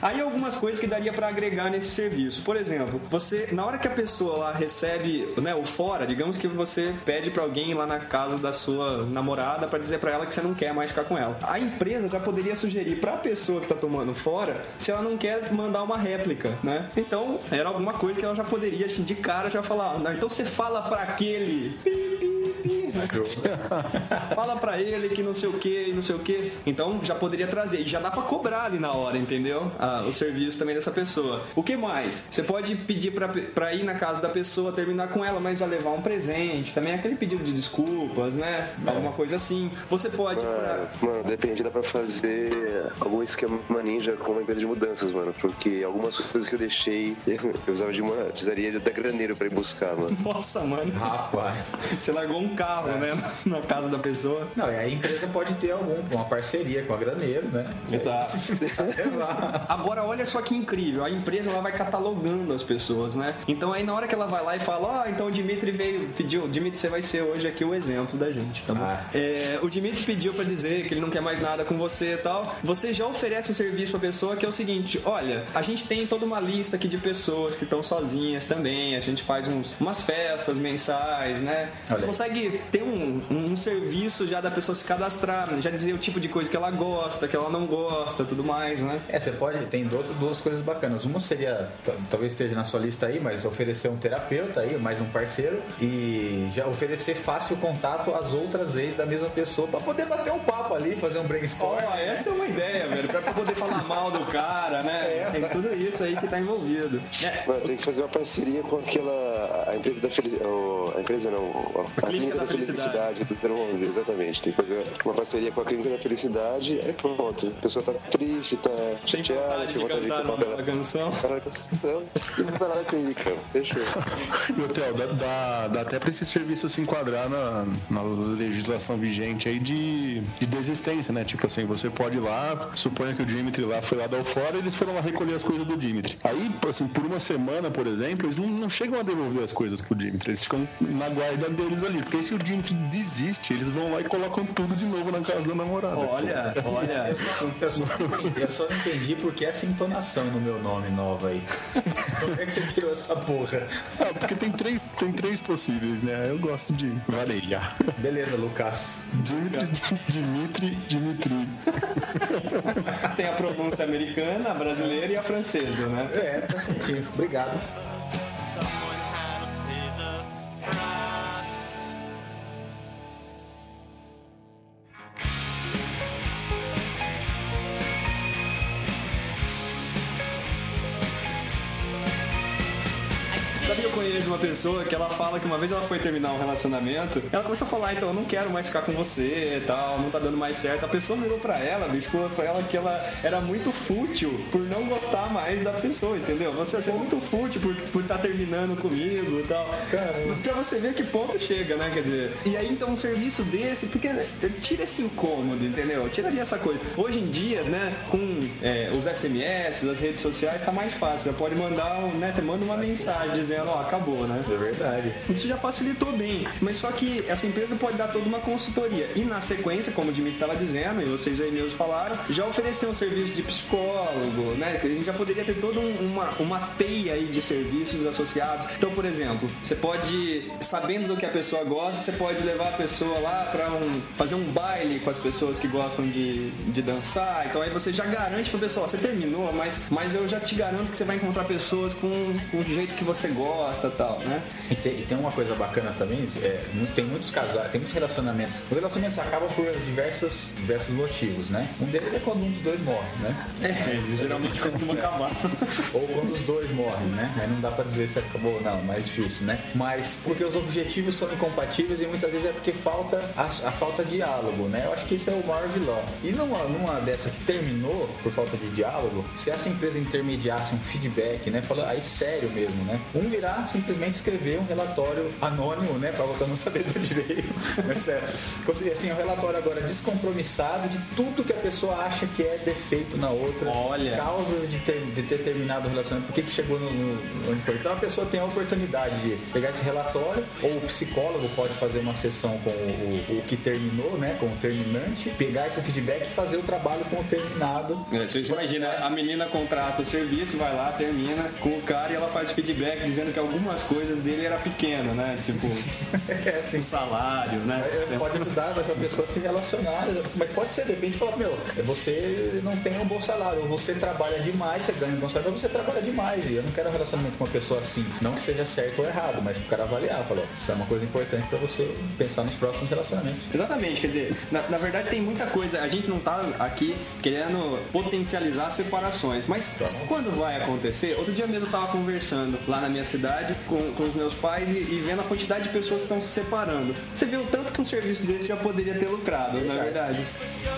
Aí algumas coisas que daria pra agregar nesse serviço. Por exemplo, você, na hora que a pessoa lá recebe, né, o fora, digamos que você pede pra alguém lá na casa da sua namorada pra dizer pra ela que você não quer mais ficar com ela. A empresa já poderia sugerir pra pessoa que tá tomando fora se ela não quer mandar uma réplica, né? Então, era alguma coisa que ela já poderia, assim, de cara já falar, "Ah, não, então você fala pra aquele né? [LAUGHS] Fala pra ele que não sei o que e não sei o que. Então já poderia trazer. E já dá pra cobrar ali na hora, entendeu? Ah, o serviço também dessa pessoa. O que mais? Você pode pedir pra, pra ir na casa da pessoa, terminar com ela, mas já levar um presente. Também aquele pedido de desculpas, né? Alguma coisa assim. Você pode. pra- Mano, mano, depende, dá pra fazer algum esquema ninja com uma empresa de mudanças, mano. Porque algumas coisas que eu deixei, [LAUGHS] eu, eu usava de uma. Precisaria da graneiro pra ir buscar, mano. Nossa, mano. Rapaz. Você largou um carro né? Na casa da pessoa. Não, e a empresa pode ter algum, uma parceria com a Graneiro, né? Exato. Agora, olha só que incrível. A empresa ela vai catalogando as pessoas, né? Então aí na hora que ela vai lá e fala, ó, então o Dimitri veio, pediu, Dimitri, você vai ser hoje aqui o exemplo da gente, tá bom? Ah. É, o Dimitri pediu pra dizer que ele não quer mais nada com você e tal. Você já oferece um serviço pra pessoa que é o seguinte: olha, a gente tem toda uma lista aqui de pessoas que estão sozinhas também. A gente faz uns, umas festas mensais, né? Você Olha aí. consegue ter um, um serviço já da pessoa se cadastrar, já dizer o tipo de coisa que ela gosta, que ela não gosta, tudo mais, né? É, você pode, tem duas, duas coisas bacanas. Uma seria, talvez esteja na sua lista aí, mas oferecer um terapeuta aí, mais um parceiro, e já oferecer fácil contato às outras ex da mesma pessoa pra poder bater um papo ali, fazer um brainstorm. Ó, essa é uma ideia, velho, pra poder falar mal do cara, né? Tem tudo isso aí que tá envolvido. É, tem que fazer uma parceria com aquela. A empresa da felicidade. A empresa não. A, clínica, da, felicidade do 011, exatamente. Tem que fazer uma parceria com a clínica da felicidade. Aí pronto. A pessoa tá triste, tá sem chateada, vontade de cantar tomar uma canção. Cara, canção. E vai lá na clínica. Fechou. E, Hotel, dá, dá, dá até pra esse serviço se enquadrar na, na legislação vigente aí de, de desistência, né? Tipo assim, você pode ir lá, suponha que o Dimitri lá foi lá dar o fora e eles foram lá recolher as coisas do Dimitri. Aí, assim, por uma semana, por exemplo, eles não, não chegam a devolver as coisas pro Dimitri, eles ficam na guarda deles ali. Porque se o Dimitri desiste, eles vão lá e colocam tudo de novo na casa da namorada. Olha, [LAUGHS] olha. Eu só, eu só não entendi por que essa entonação no meu nome nova aí. Como é que você tirou essa porra? Ah, porque tem três, tem três possíveis, né? Eu gosto de varejar. Beleza, Lucas. Dimitri, Dimitri, Dimitri. Tem a pronúncia americana, a brasileira e a francesa, né? É, tá certinho. Obrigado. Sabe que eu conheço uma pessoa que ela fala que uma vez ela foi terminar um relacionamento, ela começou a falar, então eu não quero mais ficar com você e tal, não tá dando mais certo. A pessoa virou pra ela, bicho, falou pra ela que ela era muito fútil por não gostar mais da pessoa, entendeu? Você, você é muito fútil por estar por tá terminando comigo e tal. Caramba. Pra você ver que ponto chega, né? Quer dizer, e aí então um serviço desse, porque tira esse incômodo, entendeu? Tiraria essa coisa. Hoje em dia, né, com é, os SMS, as redes sociais, tá mais fácil. Você pode mandar, um, né? Você manda uma mensagem dizendo, ó, acabou, né? É verdade. Isso já facilitou bem. Mas só que essa empresa pode dar toda uma consultoria. E na sequência, como o Dimitri estava dizendo, e vocês aí mesmos falaram, já oferecer um serviço de psicólogo, né? Que a gente já poderia ter toda um- uma, uma teia aí de serviços associados. Então, por exemplo, você pode, sabendo do que a pessoa gosta, você pode levar a pessoa lá para um, fazer um baile com as pessoas que gostam de, de dançar. Então aí você já garante pra pessoa, ó, você terminou, mas, mas eu já te garanto que você vai encontrar pessoas com, com o jeito que você gosta e tal, né? E tem, e tem uma coisa bacana também, é, tem muitos casais, tem muitos relacionamentos. Os relacionamentos acabam por diversas, diversos motivos, né? Um deles é quando um dos dois morre, né? É, geralmente costuma acabar. [LAUGHS] Ou quando os dois morrem, né? Aí não dá pra dizer se acabou ou não, mais difícil, né? Mas porque os objetivos são incompatíveis e muitas vezes é porque falta a, a falta de diálogo, né? Eu acho que esse é o maior vilão. E numa, numa dessa que terminou por falta de diálogo, se essa empresa intermediasse um feedback, né? Falando aí sério mesmo, né? Um virar simplesmente escrever um relatório anônimo, né? Pra outra não saber de onde veio. Mas sério. Conseguir assim, um relatório agora descompromissado de tudo que a pessoa acha que é defeito na outra. Olha. Causas de ter, de ter terminado o relacionamento, por que, que chegou no, no, onde foi. Então a pessoa tem a oportunidade de pegar esse relatório, ou o psicólogo pode fazer uma sessão com o, o, o que terminou, né? Com o terminante, pegar esse feedback e fazer o trabalho com o terminado. É, Você imagina, a menina contrata o serviço, vai lá, termina com o cara e ela faz feedback dizendo que algumas coisas dele era pequena, né? Tipo, [LAUGHS] É assim. o salário, né? Aí Pode ajudar essa pessoa a se relacionar, mas pode ser, de repente, falar, meu, você não tem um bom salário, ou você trabalha demais, você ganha um bom salário, mas você trabalha demais, e eu não quero um relacionamento com uma pessoa assim. Não que seja certo ou errado, mas pro cara avaliar, falou, isso é uma coisa importante pra você pensar nos próximos relacionamentos. Exatamente, quer dizer, na, na verdade tem muita coisa, a gente não tá aqui querendo potencializar separações, mas quando vai acontecer? Outro dia mesmo eu tava conversando lá na minha cidade com, com os meus pais e, e vendo a quantidade de pessoas que estão se separando. Você vê o tanto que um serviço desse já poderia ter lucrado, na verdade. Não sei,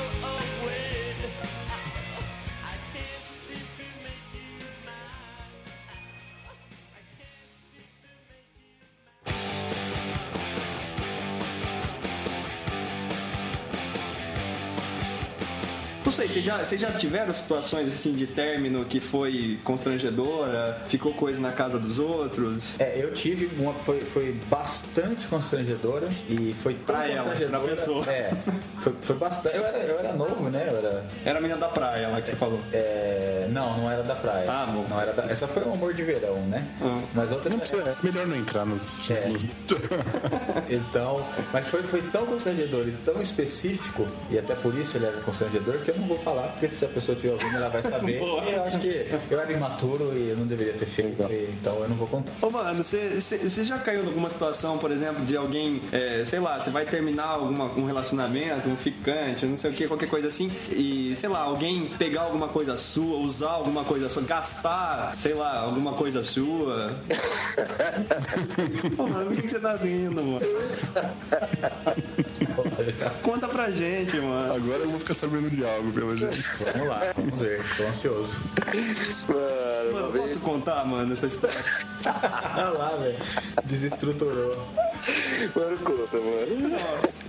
vocês já, vocês já tiveram situações assim de término que foi constrangedora? Ficou coisa na casa dos outros? É, eu tive uma foi, foi bastante constrangedora e foi tão Pra ela, constrangedora. pra pessoa. É, foi, foi bastante. Eu era, eu era novo, né? Eu era. Era a menina da praia lá que você falou. é, não, não era da praia. Ah, bom. Não era da, essa foi um amor de verão, né? Ah. Mas outra Não precisa, é melhor não entrar nos. É. nos- [LAUGHS] Então, mas foi, foi tão constrangedor e tão específico, e até por isso ele era constrangedor, que eu não vou falar, porque se a pessoa estiver ouvindo, ela vai saber. [LAUGHS] E eu acho que eu era imaturo e eu não deveria ter feito, e- então eu não vou contar. Ô, mano, você- você você já caiu em alguma situação, por exemplo, de alguém, é, sei lá, você vai terminar alguma, um relacionamento, um ficante, não sei o que, qualquer coisa assim, e, sei lá, alguém pegar alguma coisa sua, usar alguma coisa sua, gastar, sei lá, alguma coisa sua? [LAUGHS] Ô, mano, por que que você tá rindo, mano? [LAUGHS] [LAUGHS] Conta pra gente, mano. Agora eu vou ficar sabendo de algo, pelo jeito. Vamos lá, vamos ver, tô ansioso. Mano, Mano, uma vez. posso contar, mano, essa história? Olha lá, velho, desestruturou. Mano, conta, mano.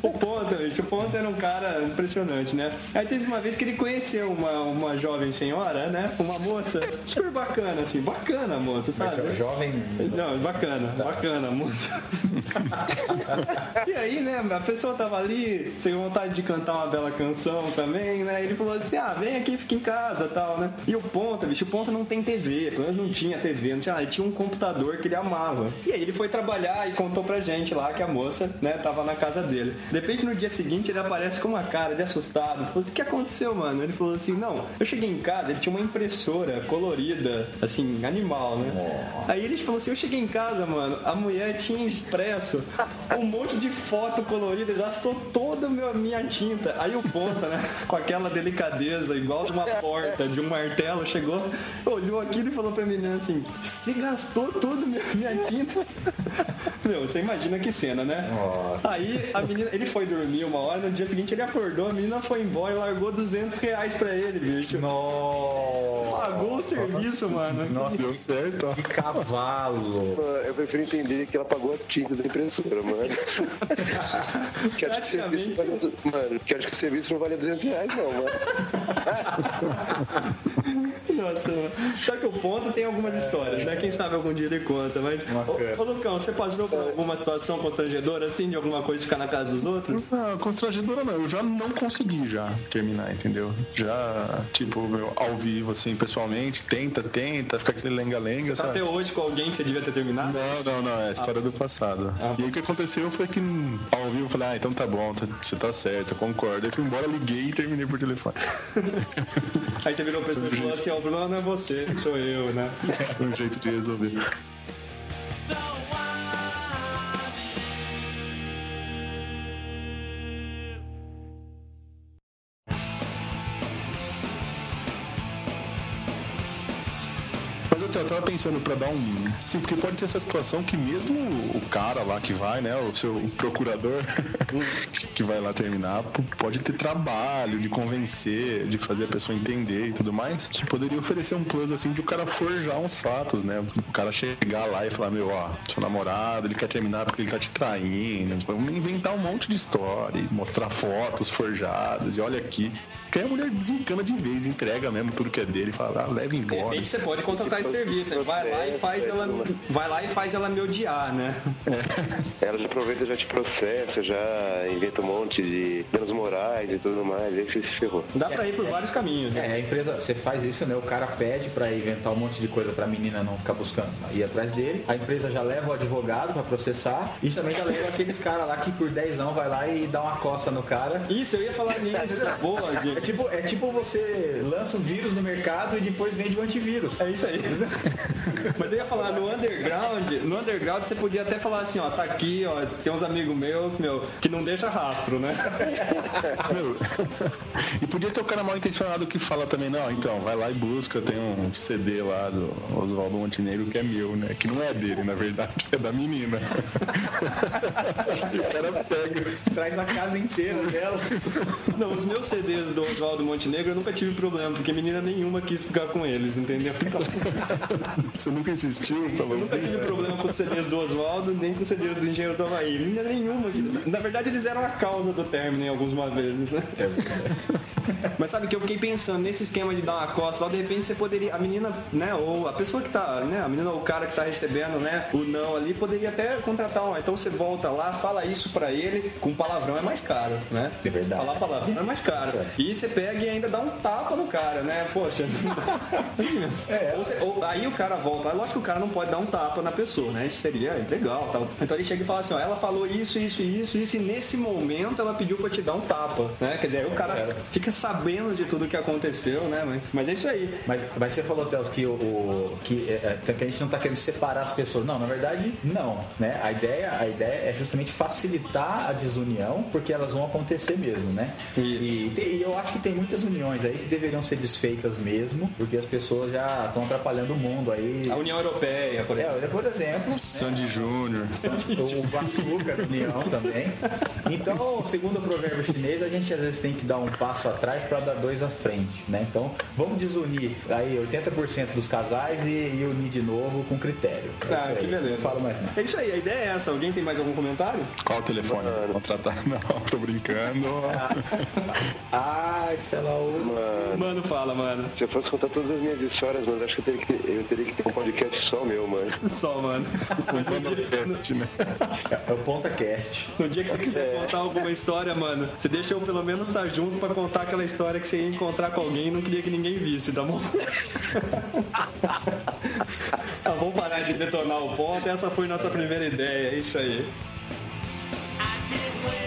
Ó, O Ponta, bicho, o Ponta era um cara impressionante, né? Aí teve uma vez que ele conheceu uma, uma jovem senhora, né? Uma moça super bacana, assim, bacana a moça, sabe? Jo- Jovem. Não, bacana, bacana a moça. [LAUGHS] e aí, né, a pessoa tava ali, sem vontade de cantar uma bela canção também, né? Ele falou assim: ah, vem aqui, fica em casa tal, né? E o Ponta, bicho, o Ponta não tem TV, pelo menos não tinha TV, não tinha nada, ele tinha um computador que ele amava. E aí ele foi trabalhar e contou pra gente lá que a moça, né, tava na casa dele. De repente, no dia seguinte, ele aparece com uma cara de assustado. Falou assim: o que aconteceu, mano? Ele falou assim: não, eu cheguei em casa, ele tinha uma impressora colorida, assim, animal, né? Aí ele falou assim: eu cheguei em casa, mano, a mulher tinha impresso um monte de foto colorida, gastou toda a minha tinta. Aí o ponta, né, com aquela delicadeza, igual de uma [LAUGHS] porta, de um martelo, chegou, olhou aquilo e falou pra menina assim: você gastou toda minha, minha tinta? Meu, você imagina que cena, né? Aí a menina, ele foi dormir uma hora, no dia seguinte ele acordou, a menina foi embora e largou 200 reais pra ele, bicho. Nossa, Pagou o serviço, mano. nossa, Deu certo, ó. que cavalo. Eu prefiro entender que ela pagou a tinta da impressora, mano. [LAUGHS] que acho que o serviço vale, mano, que acho que o serviço não vale 200 reais, não, mano. [LAUGHS] Nossa, mano. Só que o ponto tem algumas histórias, né? Quem sabe algum dia ele conta, mas. Ô, ô Lucão, você passou por alguma situação constrangedora assim, de alguma coisa ficar na casa dos outros? Não, constrangedora não. Eu já não consegui já terminar, entendeu? Já, tipo, meu, ao vivo, assim, pessoalmente, tenta, tenta, fica aquele lenga-lenga, Tá sabe? até hoje com alguém que você devia ter terminado? Não, não, não, é a história do passado. e aí o que aconteceu foi que ao vivo eu falei, ah, então tá bom, tá- você tá certo, eu concordo. Aí fui embora, liguei e terminei por telefone. [LAUGHS] Aí você virou pessoa e falou assim: ó, o problema não é você, sou eu, né? [LAUGHS] Foi um jeito de resolver. Tava- pensando pra dar um. Sim, porque pode ter essa situação que mesmo o cara lá que vai, né? O seu procurador [LAUGHS] que vai lá terminar, pode ter trabalho de convencer, de fazer a pessoa entender e tudo mais. Você poderia oferecer um plus assim de o cara forjar uns fatos, né? O cara chegar lá e falar, meu, ó, seu namorado, ele quer terminar porque ele tá te traindo. Vamos inventar um monte de história, mostrar fotos forjadas, e olha aqui. Porque aí a mulher desencana de vez, entrega mesmo tudo que é dele e fala, ah, leva De embora. repente você pode contratar esse serviço, né? vai lá e faz ela, vai lá e faz ela me odiar, né? Ela já aproveita, já te processa, já inventa um monte de danos morais e tudo mais. Aí você se ferrou. Dá pra ir por vários caminhos, né? É, a empresa, você faz isso, né? O cara pede pra inventar um monte de coisa pra menina não ficar buscando, ir atrás dele. A empresa já leva o advogado pra processar e também já leva aqueles caras lá que por 10 anos vai lá e dá uma coça no cara. Isso, eu ia falar nisso. Boa, É tipo, é tipo você lança o vírus no mercado e depois vende o antivírus. É isso aí. [LAUGHS] Mas eu ia falar, no underground, no underground você podia até falar assim, ó, tá aqui, ó, tem uns amigos meus, meu, que não deixa rastro, né? [LAUGHS] Meu, e podia ter o cara mal intencionado que fala também, não, então, vai lá e busca, tem um CD lá do Oswaldo Montenegro que é meu, né? Que não é dele, na verdade, é da menina. [LAUGHS] o cara pega. Traz a casa inteira dela. Não, os meus CDs do Oswaldo Montenegro, eu nunca tive problema, porque menina nenhuma quis ficar com eles, entendeu? Então, [LAUGHS] Você nunca insistiu? Falou, eu nunca tive problema com os CDs do Oswaldo, nem com os CDs do Engenheiro do Havaí. Menina nenhuma. Na verdade, eles eram a causa do término em algumas vezes, né? [LAUGHS] Mas sabe que eu fiquei pensando nesse esquema de dar uma costa, lá de repente você poderia, a menina, né, ou a pessoa que tá, né, a menina ou o cara que tá recebendo, né, o não ali, poderia até contratar um. Então você volta lá, fala isso pra ele, com palavrão é mais caro, né? É verdade. Falar palavrão é mais caro. E você pega e ainda dá um tapa no cara, né? Poxa. [LAUGHS] É. Ou você- ou- aí o cara volta. Lógico que o cara não pode dar um tapa na pessoa, né? Isso seria legal. Tal. Então ele chega e fala assim: ó, ela falou isso, isso, isso, isso, e nesse momento ela pediu pra te dar um tapa, né? Quer dizer, aí o cara fica sabendo de tudo que aconteceu, né? Mas, mas é isso aí. Mas, mas você falou, Teos, que, o, que, é, é, que a gente não tá querendo separar as pessoas. Não, na verdade, não. Né? A, ideia, a ideia é justamente facilitar a desunião, porque elas vão acontecer mesmo, né? E, tem- e eu acho que tem muitas uniões aí que deveriam ser desfeitas mesmo, porque as pessoas já estão atrapalhando o mundo aí. A União Europeia, por exemplo. É, por exemplo, Sandy Júnior. o açúcar da união também. Então, segundo o provérbio chinês, a gente às vezes tem que dar um passo atrás para dar dois à frente, né? Então, vamos desunir aí 80% dos casais e, e unir de novo com critério. É Ah, que aí. beleza. Não falo mais nada. É isso aí, a ideia é essa. Alguém tem mais algum comentário? Qual o telefone? Contratar? [LAUGHS] Não, tô brincando. Ai, sei lá, o... Mano, fala, mano. Se eu fosse contar todas as minhas histórias, mas acho que eu teria que, eu teria que ter um podcast só meu, mano. [LAUGHS] Só, mano. Né? é o PontaCast. no dia que você quiser contar alguma história, mano, você deixa eu pelo menos estar junto pra contar aquela história que você ia encontrar com alguém e não queria que ninguém visse, tá bom? ah, [LAUGHS] vamos parar de detonar o ponto. Essa foi nossa primeira ideia, é isso aí. I can't wait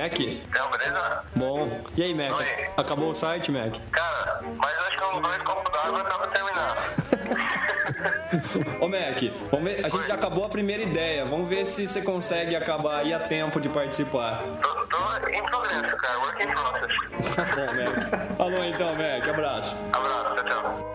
Mac? Então, beleza? Bom. E aí, Mac? Oi. Acabou o site, Mac? Cara, mas acho que uns dois copos d'água acaba terminando. [LAUGHS] Ô, Mac, vamos ver. A gente já acabou a primeira ideia. Vamos ver se você consegue acabar aí a tempo de participar. Tô, tô em progresso, cara. Work in process. [LAUGHS] Tá bom, Mac. Falou então, Mac. Abraço. Abraço, tchau,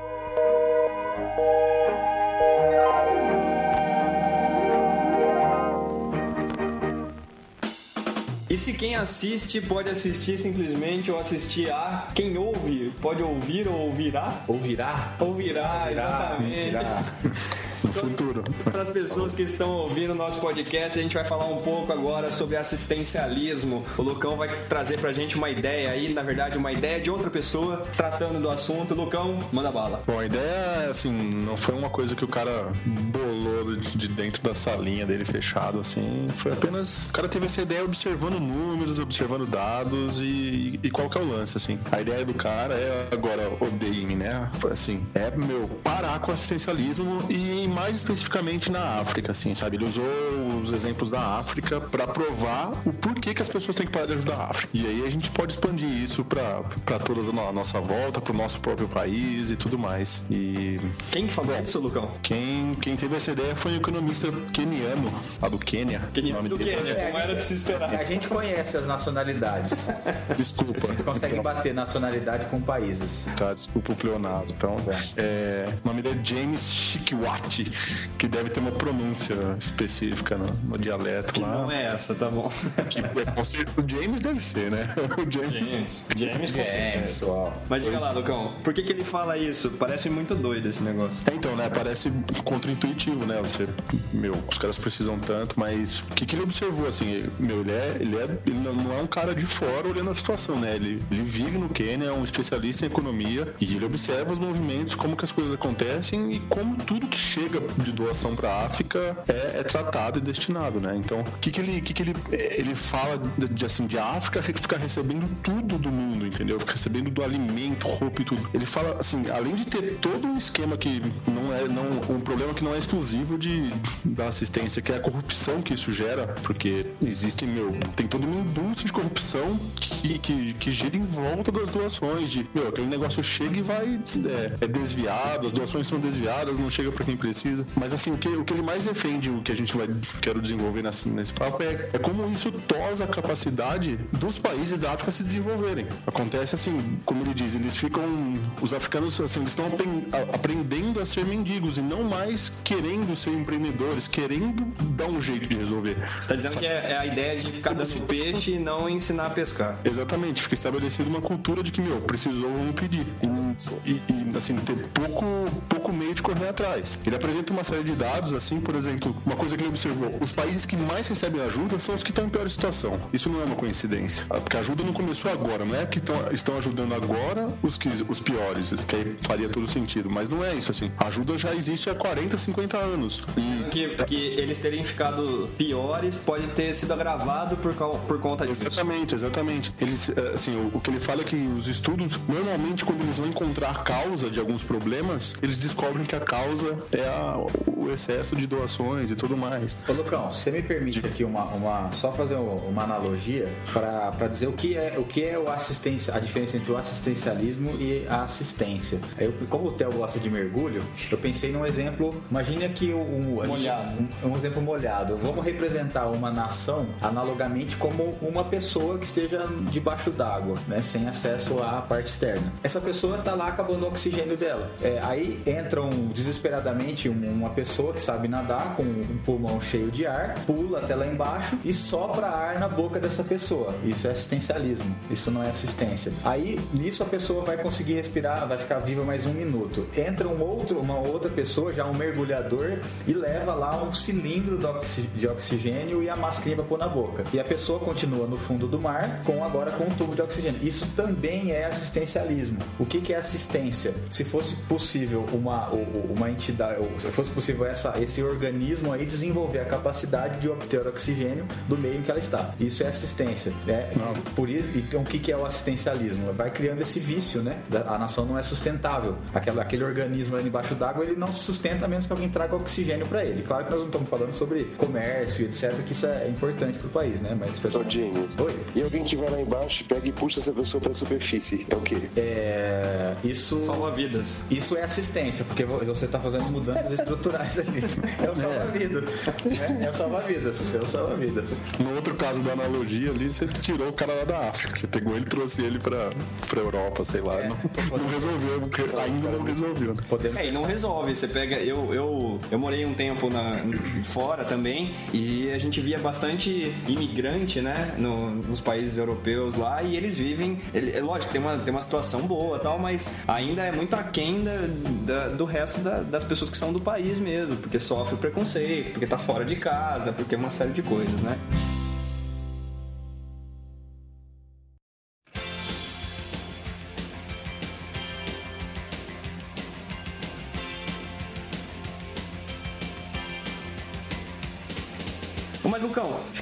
E se quem assiste pode assistir simplesmente ou assistir a, quem ouve pode ouvir ou ouvirá? Ouvirá? Ouvirá, exatamente. Ouvirá. [LAUGHS] No futuro. Para as pessoas que estão ouvindo o nosso podcast, a gente vai falar um pouco agora sobre assistencialismo. O Lucão vai trazer pra gente uma ideia aí, na verdade, uma ideia de outra pessoa tratando do assunto. Lucão, manda bala. Bom, a ideia, assim, não foi uma coisa que o cara bolou de dentro da salinha dele fechado, assim. Foi apenas. O cara teve essa ideia observando números, observando dados e, e qual que é o lance, assim. A ideia do cara é, agora, odeiem, né? Assim, é, meu, parar com o assistencialismo e mais especificamente na África, assim, sabe? Ele usou os exemplos da África pra provar o porquê que as pessoas têm que parar de ajudar a África. E aí a gente pode expandir isso pra, pra toda a nossa volta, pro nosso próprio país e tudo mais. E Quem que falou isso, Lucão? quem, quem teve essa ideia foi um economista keniano, lá do Quênia. Quem O nome do dele. Quênia, como era de se esperar. A gente conhece as nacionalidades. [LAUGHS] Desculpa. A gente consegue bater nacionalidade com países. Tá, desculpa o pleonasmo. Então, é, o nome dele é James Que deve ter uma pronúncia específica no, no dialeto lá. Não é essa, tá bom. Que, é, o James deve ser, né? [LAUGHS] O James. James. James, É, pessoal. Mas diga lá, Lucão, por que, que ele fala isso? Parece muito doido esse negócio. É, Então, né, parece contraintuitivo, né? Você, meu, os caras precisam tanto, mas o que, que ele observou, assim, ele- meu, ele é, ele é, ele não é um cara de fora olhando a situação, né? Ele, ele vive no Quênia, é um especialista em economia e ele observa os movimentos, como que as coisas acontecem e como tudo que chega chega de doação para a África é, é tratado e destinado, né? Então, o que que ele, que que ele, ele fala de, de, assim, de África ficar recebendo tudo do mundo, entendeu? Recebendo do alimento, roupa e tudo. Ele fala assim, além de ter todo um esquema que não é não um problema que não é exclusivo de da assistência, que é a corrupção que isso gera, porque existe, meu, tem toda uma indústria de corrupção que, que, que gira em volta das doações, de, meu, aquele negócio chega e vai é, é desviado, as doações são desviadas, não chega para quem precisa. Mas assim, o que, o que ele mais defende, o que a gente vai quero desenvolver nesse, nesse papo é, é como isso tosa a capacidade dos países da África se desenvolverem. Acontece assim, como ele diz, eles ficam, os africanos assim, eles estão aprendendo a ser mendigos e não mais querendo ser empreendedores, querendo dar um jeito de resolver. Você tá dizendo que é, é a ideia de ficar dando peixe e não ensinar a pescar. Exatamente, fica estabelecida uma cultura de que, meu, precisou, vamos pedir. E, e- e, assim, ter pouco, pouco meio de correr atrás. Ele apresenta uma série de dados, assim, por exemplo, uma coisa que ele observou: os países que mais recebem ajuda são os que estão em pior situação. Isso não é uma coincidência. Ah, Porque a ajuda não começou agora, não é que tão, estão ajudando agora os, que, os piores, que aí faria todo sentido. Mas não é isso, assim. A ajuda já existe há 40, 50 anos. E Que, que eles terem ficado piores pode ter sido agravado por, por conta disso. Exatamente, exatamente. Eles, eh, assim, o, o que ele fala é que os estudos, normalmente, quando eles vão encontrar a causa de alguns problemas, eles descobrem que a causa é a- o excesso de doações e tudo mais. Ô Lucão, você me permite aqui uma, uma só fazer um- uma analogia para dizer o que é o que é o assistência, a diferença entre o assistencialismo e a assistência. Eu, como o Theo gosta de mergulho, eu pensei num exemplo. Imagine aqui um, a gente- Molhado. um, um exemplo molhado. Vamos representar uma nação analogamente como uma pessoa que esteja debaixo d'água, né, sem acesso à parte externa. Essa pessoa está lá acabando o oxigênio dela. É, aí entram desesperadamente um- uma pessoa que sabe nadar com um pulmão cheio de ar, pula até lá embaixo e sopra ar na boca dessa pessoa. Isso é assistencialismo. Isso não é assistência. Aí nisso a pessoa vai conseguir respirar, vai ficar viva mais um minuto. Entra um outro, uma outra pessoa, já um mergulhador, e leva lá um cilindro de oxi- de oxigênio e a mascarinha pra pôr na boca. E a pessoa continua no fundo do mar, com agora com um tubo de oxigênio. Isso também é assistencialismo. O que, que é assistência? Se fosse possível uma, uma entidade, se fosse possível essa, esse organismo aí desenvolver a capacidade de obter oxigênio do meio em que ela está. Isso é assistência. Né? Por isso, então o que, que é o assistencialismo? Vai criando esse vício, né? A nação não é sustentável. Aquela, aquele organismo ali embaixo d'água, ele não se sustenta a menos que alguém traga oxigênio para ele. Claro que nós não estamos falando sobre comércio, etc, que isso é importante pro país, né? Mas Ô, Jimmy. Oi. E alguém que vai lá embaixo, pega e puxa essa pessoa pra superfície. É o quê? É, isso Salva vidas. Isso é assistência, porque vo- você está fazendo estruturais ali. É o salva-vidas. É, é o salva-vidas. É o salva-vidas. No outro caso da analogia ali, você tirou o cara lá da África. Você pegou ele e trouxe ele pra, pra Europa, sei lá. não, não resolveu, porque ainda não resolveu. Né? É, e não resolve. Você pega. Eu, eu, eu morei um tempo na, fora também e a gente via bastante imigrante, né? no- nos países europeus lá e eles vivem. ele- é lógico, tem uma, tem uma situação boa e tal, mas ainda é muito aquém da, da- do resto da- das pessoas que são do país mesmo, porque sofre preconceito, porque tá fora de casa, porque é uma série de coisas, né?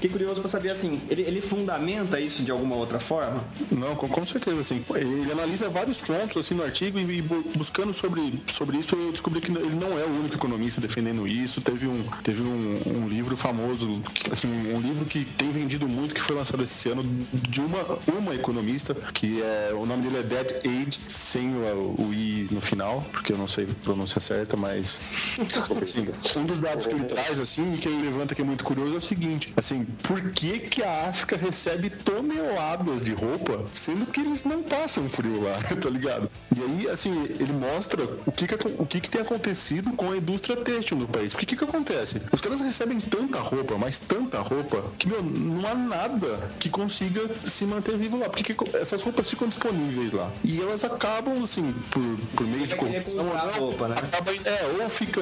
Fiquei curioso pra saber assim, ele, ele fundamenta isso de alguma outra forma? Não, com, com certeza, assim. Ele analisa vários pontos, assim, no artigo e, e bu- buscando sobre, sobre isso, eu descobri que ele não é o único economista defendendo isso. Teve um, teve um, um livro famoso, assim, um livro que tem vendido muito, que foi lançado esse ano, de uma, uma economista, que é, o nome dele é Dead Age, sem o, o I no final, porque eu não sei a pronúncia certa, mas, [LAUGHS] assim, um dos dados que ele traz, assim, e que ele levanta que é muito curioso é o seguinte, assim, por que que a África recebe toneladas de roupa, sendo que eles não passam frio lá, [LAUGHS] tá ligado? E aí, assim, ele mostra o que que, o que que tem acontecido com a indústria têxtil no país. Porque o que que acontece? Os caras recebem tanta roupa, mas tanta roupa, que, meu, não há nada que consiga se manter vivo lá. Porque que- essas roupas ficam disponíveis lá. E elas acabam, assim, por, por meio de corrupção, não, roupa, né? acaba é, ou fica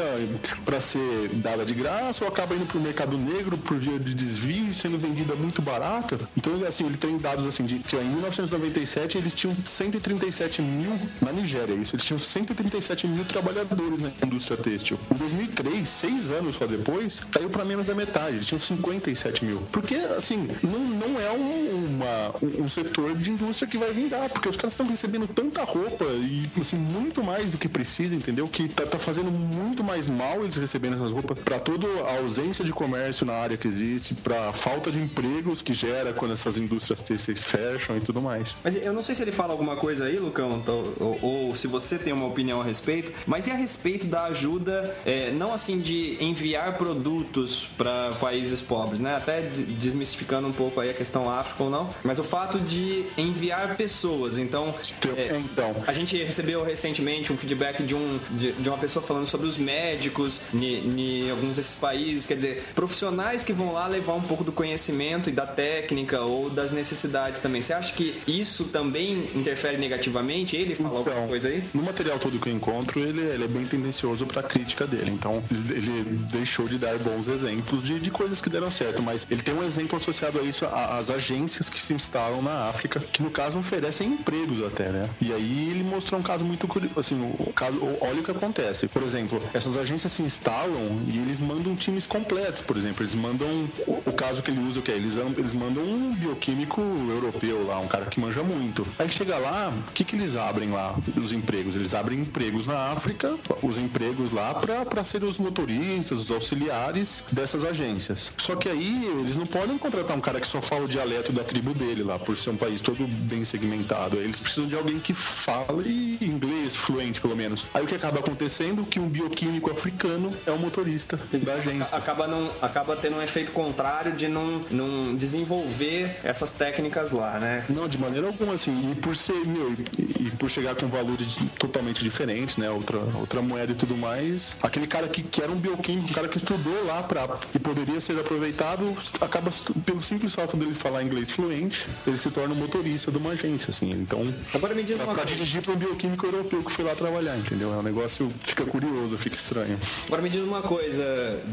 pra ser dada de graça, ou acaba indo pro mercado negro por via de desvio e sendo vendida muito barata. Então, assim, ele tem dados assim de que em 1997 eles tinham 137 mil na Nigéria, isso. Eles tinham 137 mil trabalhadores na indústria têxtil. Em 2003, seis anos só depois, caiu para menos da metade. Eles tinham 57 mil. Porque, assim, não, não é um, uma, um, um setor de indústria que vai vingar, porque os caras estão recebendo tanta roupa e, assim, muito mais do que precisa, entendeu? Que tá, tá fazendo muito mais mal eles recebendo essas roupas para toda a ausência de comércio na área que existe, para falta de empregos que gera quando essas indústrias têxteis fecham e tudo mais. Mas eu não sei se ele fala alguma coisa aí, Lucão, então, ou, ou se você tem uma opinião a respeito, mas e a respeito da ajuda, é, não assim de enviar produtos para países pobres, né? Até des- desmistificando um pouco aí a questão África ou não, mas o fato de enviar pessoas. Então, é, então. a gente recebeu recentemente um feedback de, um, de, de uma pessoa falando sobre os médicos em alguns desses países, quer dizer, profissionais que vão lá levar um pouco do conhecimento e da técnica ou das necessidades também. Você acha que isso também interfere negativamente? Ele fala alguma coisa aí? No material todo que eu encontro, ele, ele é bem tendencioso para a crítica dele. Então, ele, deixou de dar bons exemplos de, de coisas que deram certo. Mas ele tem um exemplo associado a isso, às agências que se instalam na África, que no caso oferecem empregos até, né? E aí ele mostrou um caso muito curioso. Assim, o caso, olha o que acontece. Por exemplo, essas agências se instalam e eles mandam times completos, por exemplo. Eles mandam. O, o caso que ele usa, o que é? Eles, eles mandam um bioquímico europeu lá, um cara que manja muito. Aí chega lá, o que, que eles abrem lá? Os empregos. Eles abrem empregos na África, os empregos lá para serem os motoristas, os auxiliares dessas agências. Só que aí eles não podem contratar um cara que só fala o dialeto da tribo dele lá, por ser um país todo bem segmentado. Eles precisam de alguém que fale inglês fluente, pelo menos. Aí o que acaba acontecendo? Que um bioquímico africano é o motorista da agência. Acaba, não, acaba tendo um efeito contrário de não, não desenvolver essas técnicas lá, né? Não, de maneira alguma, assim. E por ser, meu, e, e por chegar com valores totalmente diferentes, né? Outra, outra moeda e tudo mais. Aquele cara que, que era um bioquímico, um cara que estudou lá pra, e poderia ser aproveitado, acaba, pelo simples fato dele falar inglês fluente, ele se torna um motorista de uma agência, assim. Então, Agora me diz pra, uma pra coisa. dirigir pra um bioquímico europeu que foi lá trabalhar, entendeu? É um negócio, fica curioso, fica estranho. Agora me diz uma coisa,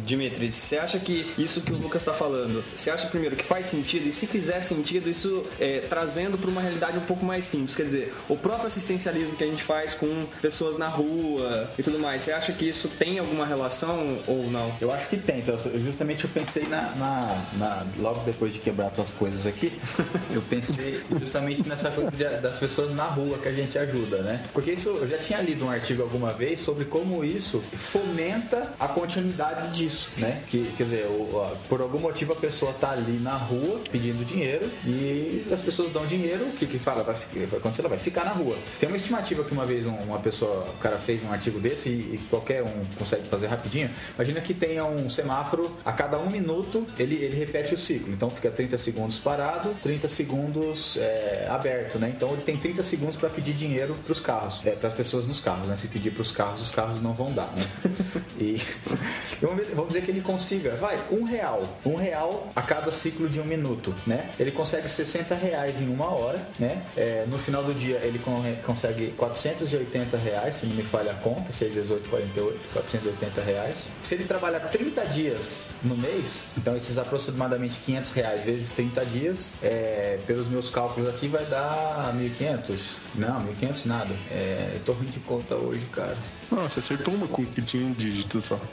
Dimitri. Você acha que isso que o Lucas está falando, você acha primeiro que faz sentido? E se fizer sentido, isso é, trazendo para uma realidade um pouco mais simples. Quer dizer, o próprio assistencialismo que a gente faz com pessoas na rua e tudo mais, você acha que isso tem alguma relação ou não? Eu acho que tem. Então, eu- justamente eu pensei na, na- na- Logo depois de quebrar tuas coisas aqui, [LAUGHS] eu pensei justamente nessa coisa de- das pessoas na rua que a gente ajuda, né? Porque isso eu já tinha lido um artigo alguma vez sobre como isso fomenta a continuidade disso, né? Que, quer dizer, o- a- por algum motivo a pessoa tá ali na rua pedindo dinheiro e as pessoas dão dinheiro, o que que fala? Vai, vai acontecer? Ela vai ficar na rua. Tem uma estimativa que uma vez um- uma pessoa, o cara fez um artigo desse e, e qualquer um consegue fazer rapidinho. Imagina que tenha um semáforo, a cada um minuto ele, ele repete o ciclo. Então fica 30 segundos parado, 30 segundos é, aberto, né? Então ele tem 30 segundos para pedir dinheiro para os carros, é, para as pessoas nos carros, né? Se pedir para os carros, os carros não vão dar, né? [LAUGHS] E, [LAUGHS] vamos dizer que ele consiga, vai, um real, um real a cada ciclo de um minuto, né? Ele consegue 60 reais em uma hora, né? É, no final do dia ele con- consegue 480 reais, se não me falha a conta, 6 vezes 8, 48, 480 reais. Se ele trabalha 30 dias no mês, então esses aproximadamente 500 reais vezes 30 dias, é, pelos meus cálculos aqui vai dar 1.500. Não, 1.500 nada. É, eu tô ruim de conta hoje, cara. Nossa, acertou uma com que tinha um dígito só. [LAUGHS]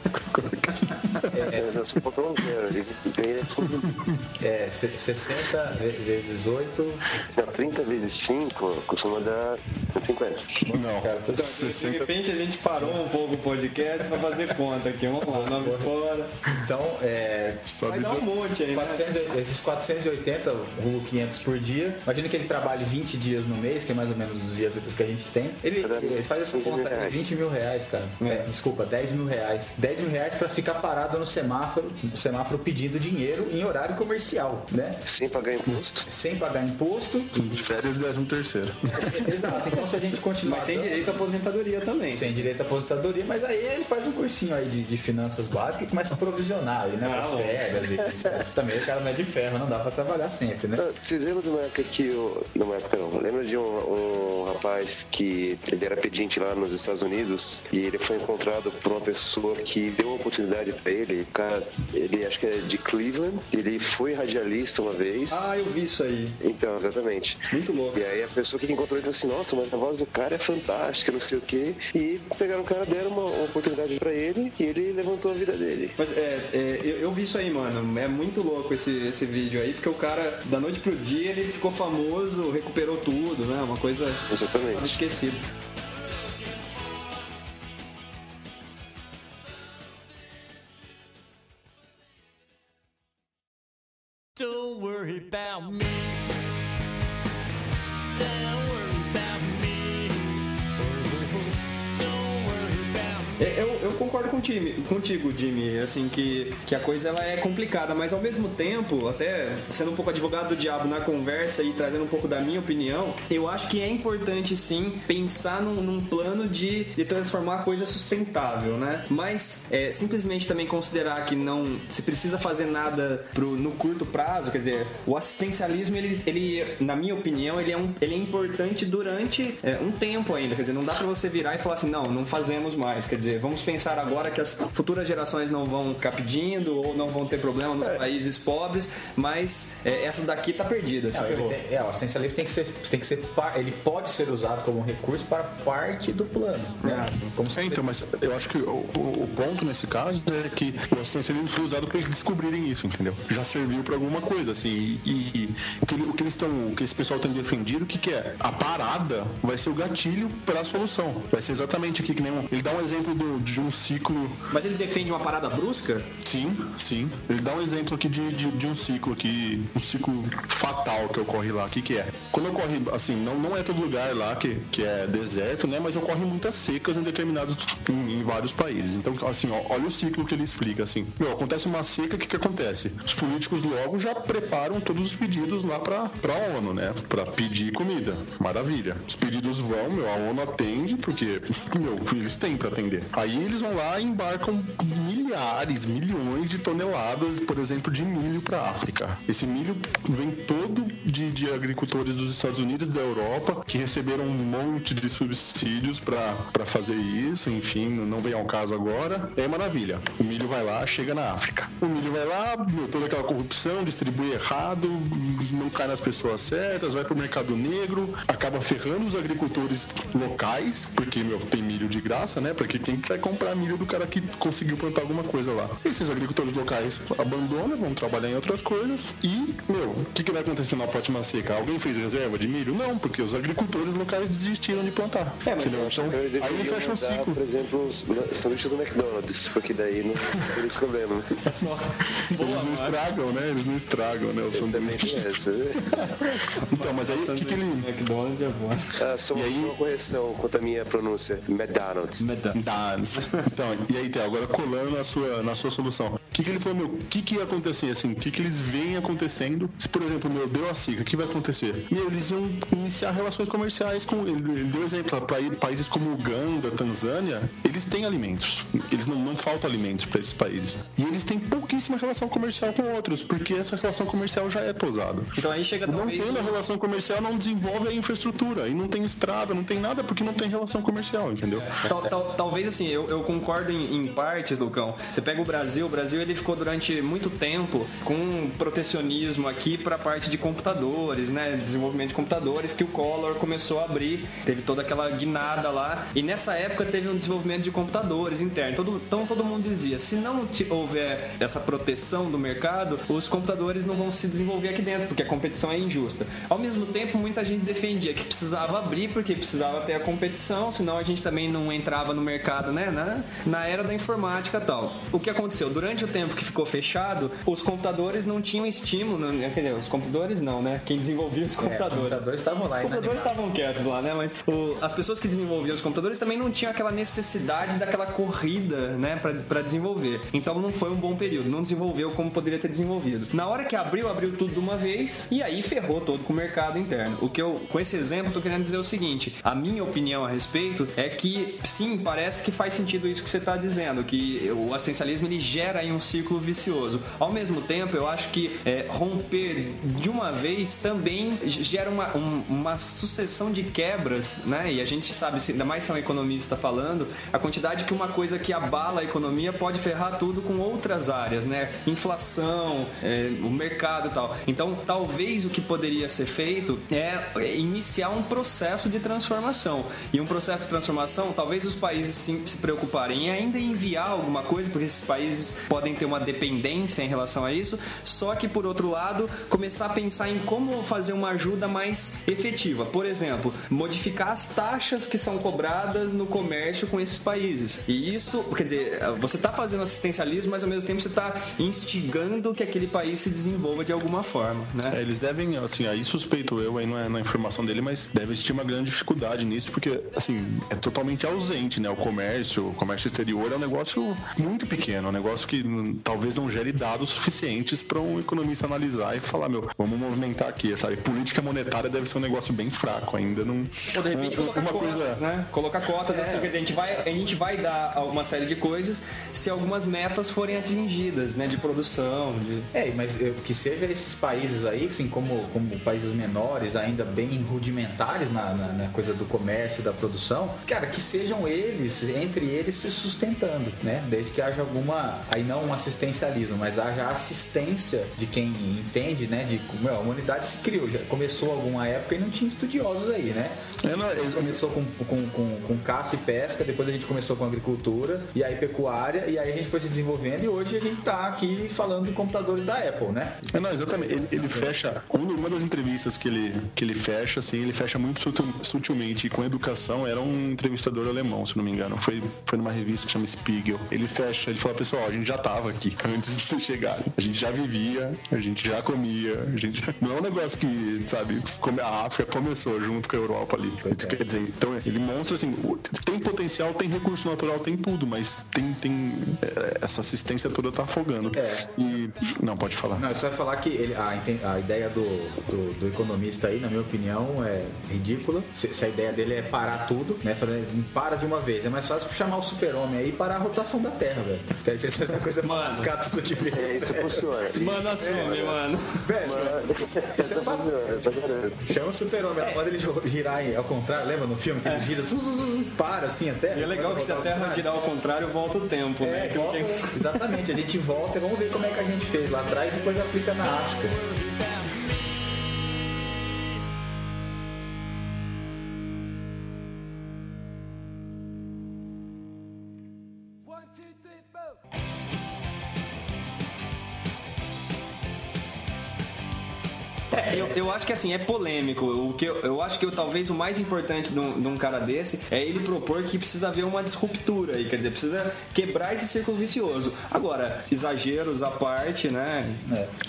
É, eu só botou um zero. Ele. É, se- 60 ve- vezes 8. Não, 30 vezes 5 costuma dar 50. Não, Cara, tô- De 60 repente a gente parou um pouco o podcast para fazer conta aqui. Vamos lá, nomes fora. Então, é, Vai dar um monte aí, né? 400, esses 480, rumo 500 por dia. Imagina que ele trabalhe 20 dias no mês, que é mais ou menos os dias úteis que a gente tem. Ele, ele faz essa 20 mil conta aí, reais. 20 mil reais, cara. É, desculpa, 10 mil reais. 10 mil reais pra ficar parado no semáforo, no semáforo pedindo dinheiro em horário comercial, né? Sem pagar imposto. Sem pagar imposto. de férias 13 terceiro. [LAUGHS] Exato. Então, se a gente continuar. Mas sem direito à aposentadoria também. Sem direito à aposentadoria, mas aí ele faz um cursinho aí de, de finanças básicas e começa a provisionar aí, né? Ah, As férias e também o cara não é de ferro, não dá pra trabalhar sempre, né? Ah, Vocês lembram de uma época que o. Numa época não. Lembra de um, um rapaz que ele era pedinte lá nos Estados Unidos e ele foi encontrado por uma pessoa que deu uma oportunidade pra ele. O cara, ele acho que é de Cleveland. Ele foi radialista uma vez. Ah, eu vi isso aí. Então, exatamente. Muito louco. E aí a pessoa que encontrou ele falou assim, nossa, mas a voz do cara é fantástica, não sei o quê. E pegaram o cara, deram uma, uma oportunidade pra ele e ele levantou a vida dele. Mas é, é, eu, eu vi isso aí, mano. É muito louco esse, esse vídeo aí, porque o cara, da noite pro dia, ele ficou famoso, recuperou tudo, né? Uma coisa Exatamente. esquecida. Time, contigo, Jimmy, assim, que, que a coisa ela é complicada, mas ao mesmo tempo, até sendo um pouco advogado do diabo na conversa e trazendo um pouco da minha opinião, eu acho que é importante sim pensar num, num plano de, de transformar a coisa sustentável, né? Mas é, simplesmente também considerar que não se precisa fazer nada pro, no curto prazo, quer dizer, o assistencialismo, ele, ele na minha opinião, ele é, um, ele é importante durante é, um tempo ainda, quer dizer, não dá pra você virar e falar assim, não, não fazemos mais, quer dizer, vamos pensar agora que as futuras gerações não vão ficar pedindo ou não vão ter problema nos países pobres, mas é, essa daqui tá perdida, Não, ele ferrou. tem, é, o assistencialismo tem que ser, tem que ser, ele pode ser usado como um recurso para parte do plano, né? Ah, sim. Como É, então, mas eu acho que o, o- o ponto nesse caso é que o assistencialismo foi usado para eles descobrirem isso, entendeu? Já serviu para alguma coisa, assim. E, e o, que, ele- o que eles estão, o que esse pessoal tem defendido, o que, que é? A parada vai ser o gatilho para a solução. Vai ser exatamente aqui que nem um, ele dá um exemplo do- de um ciclo Mas ele defende uma parada brusca? Sim, sim. Ele dá um exemplo aqui de, de, de um ciclo aqui, um ciclo fatal que ocorre lá. O que, que é? Quando ocorre, assim, não, não é todo lugar lá que, que é deserto, né? Mas ocorrem muitas secas em determinados, em, em vários países. Então, assim, ó, olha o ciclo que ele explica, assim. Meu, acontece uma seca, o que, que acontece? Os políticos logo já preparam todos os pedidos lá pra, pra ONU, né? Pra pedir comida. Maravilha. Os pedidos vão, meu, a ONU atende, porque, [LAUGHS] meu, eles têm pra atender. Aí eles vão lá e embarcam milhares, milhões de toneladas, por exemplo, de milho para a África. Esse milho vem todo de, de agricultores dos Estados Unidos da Europa que receberam um monte de subsídios para fazer isso, enfim, não vem ao caso agora. É maravilha. O milho vai lá, chega na África. O milho vai lá, meu, toda aquela corrupção, distribui errado, não cai nas pessoas certas, vai pro mercado negro, acaba ferrando os agricultores locais, porque, meu, tem milho de graça, né? Porque quem vai comprar milho do cara que conseguiu plantar alguma coisa lá? Esses agricultores locais abandonam, vão trabalhar em outras coisas e, meu, o que, que vai acontecer na próxima seca? Alguém fez reserva de milho? Não, porque os agricultores locais desistiram de plantar. É, mas entendeu? Então, Então, eles aí ele fecha um mudar, ciclo. por exemplo, os sanduíches do McDonald's, porque daí não tem esse problema. [LAUGHS] Só. Eles Boa, não mano. estragam, né? Eles não estragam, né? O sanduíche. essa. né? [LAUGHS] Então, mas aí o que, que ele. McDonald's é bom. Ah, só, E aí? uma correção quanto à minha pronúncia. McDonald's. Dance. Então, e aí, Theo, agora colando na sua, na sua solução. O que, que ele falou, meu, o que, que ia acontecer, assim? O que, que eles veem acontecendo? Se, por exemplo, meu, deu a seca, o que vai acontecer? Meu, eles iam iniciar relações comerciais com. Ele, ele deu exemplo, para países como Uganda, Tanzânia, eles têm alimentos. Eles não, não faltam alimentos para esses países. E eles têm pouquíssima relação comercial com outros, porque essa relação comercial já é tosada. Então aí chega Não talvez. tendo a relação comercial, não desenvolve a infraestrutura. E não tem estrada, não tem nada, porque não tem relação comercial, entendeu? Tal- tal- talvez assim, eu, eu concordo em, em partes, Lucão. Você pega o Brasil, o Brasil ele ficou durante muito tempo com protecionismo aqui para a parte de computadores, né? Desenvolvimento de computadores que o Collor começou a abrir, teve toda aquela guinada lá. E nessa época teve um desenvolvimento de computadores interno. Todo, então todo mundo dizia: se não houver essa proteção do mercado, os computadores não vão se desenvolver aqui dentro, porque a competição é injusta. Ao mesmo tempo, muita gente defendia que precisava abrir, porque precisava ter a competição, senão a gente também não entrava no mercado, né? Na, na era da informática e tal. O que aconteceu? Durante o tempo que ficou fechado, os computadores não tinham estímulo. não- Quer dizer, os computadores não, né? Quem desenvolvia os É, computadores. os computadores estavam lá Os computadores estavam quietos lá, né? Mas o- as pessoas que desenvolviam os computadores também não tinham aquela necessidade daquela corrida, né? Pra, pra desenvolver. Então não foi um bom período. Não desenvolveu como poderia ter desenvolvido. Na hora que abriu, abriu tudo de uma vez e aí ferrou todo com o mercado interno. O que eu, com esse exemplo, tô querendo dizer o seguinte: a minha opinião a respeito é que sim, parece que faz sentido isso que você está dizendo, que o assistencialismo ele gera aí um círculo vicioso. Ao mesmo tempo, eu acho que é, romper de uma vez também gera uma, um- uma sucessão de quebras, né? E a gente sabe, ainda mais se é um economista falando, a quantidade que uma coisa que abala a economia pode ferrar tudo com outras áreas, né? Inflação, é, o mercado e tal. Então, talvez o que poderia ser feito é iniciar um processo de transformação. E um processo de transformação, talvez os países se preocuparem em ainda enviar alguma coisa, porque esses países podem ter uma dependência em relação a isso, só que por outro lado, começar a pensar em como fazer uma ajuda mais efetiva. Por exemplo, modificar as taxas que são cobradas no comércio com esses países. E isso, quer dizer, você está fazendo assistencialismo, mas ao mesmo tempo você está instigando que aquele país se desenvolva de alguma forma, né? É, eles devem, assim, aí suspeito eu, aí não é na informação dele, mas deve existir uma grande dificuldade nisso, porque, assim, é totalmente ausente, né? O comércio, o comércio exterior é um negócio muito pequeno, é um negócio que hum, talvez não gere dados suficientes para um economista analisar e falar, meu, vamos movimentar aqui, sabe? Política monetária deve ser um negócio bem fraco, ainda não. Ou de repente Um- colocar uma cotas, coisa. né? Colocar cotas, assim, quer dizer, a gente, vai, a gente vai dar uma série de coisas se algumas metas forem atingidas, né? De produção, de... É, mas eu- que seja esses países aí, assim, como, como países menores, ainda bem rudimentares na, na, na coisa do comércio, da produção, cara, que sejam eles, entre eles, se sustentando, né? Desde que haja alguma, aí não um assistencialismo, mas haja assistência de quem entende, né? De como a humanidade se criou, já começou alguma época e não tinha estudiosos aí, né? É, não, é- Começou com, com, com, com caça e pesca, depois a gente começou com agricultura, e aí pecuária, e aí a gente foi se desenvolvendo, e hoje a gente tá aqui falando de computadores da Apple, né? É, não, exatamente. Ele, ele fecha. Uma das entrevistas que ele, que ele fecha, assim, ele fecha muito sutil- sutilmente. Com educação, era um entrevistador alemão, se não me engano. Foi, foi numa revista chama Spiegel. Ele fecha, ele fala, pessoal, a gente já tava aqui [LAUGHS] antes de vocês chegarem. A gente já vivia, a gente já comia, a gente. Não é um negócio que, sabe, a África começou junto com a Europa ali. Quer dizer, então ele mostra assim, tem potencial, tem recurso natural, tem tudo, mas tem, tem é, essa assistência toda tá afogando. É. E. Não, pode falar. Não, só falar que ele- a, a ideia do, do, do economista aí, na minha opinião, é ridícula. Se, se a ideia dele é parar tudo, né? Falar, para de uma vez. É mais fácil chamar o super-homem aí e parar a rotação da Terra, velho. Que é essa coisa mais gato de ver. É, isso funciona. Mano, assume, mano. Velho, Essa funciona, essa garanto. chama o super-homem. Ela manda ele girar aí, ao contrário, lembra no filme que ele gira, zu, zu, para assim a Terra. E é legal que se a Terra girar ao contrário, volta o tempo, né? É, Aquilo volta, que- [LAUGHS] exatamente, a gente volta e vamos ver como é que a gente fez lá atrás e depois aplica na África. Eu, acho que assim, é polêmico. O que eu, eu acho que eu, talvez o mais importante de um, cara desse é ele propor que precisa haver uma disruptura aí, quer dizer, precisa quebrar esse círculo vicioso. Agora, exageros à parte, né?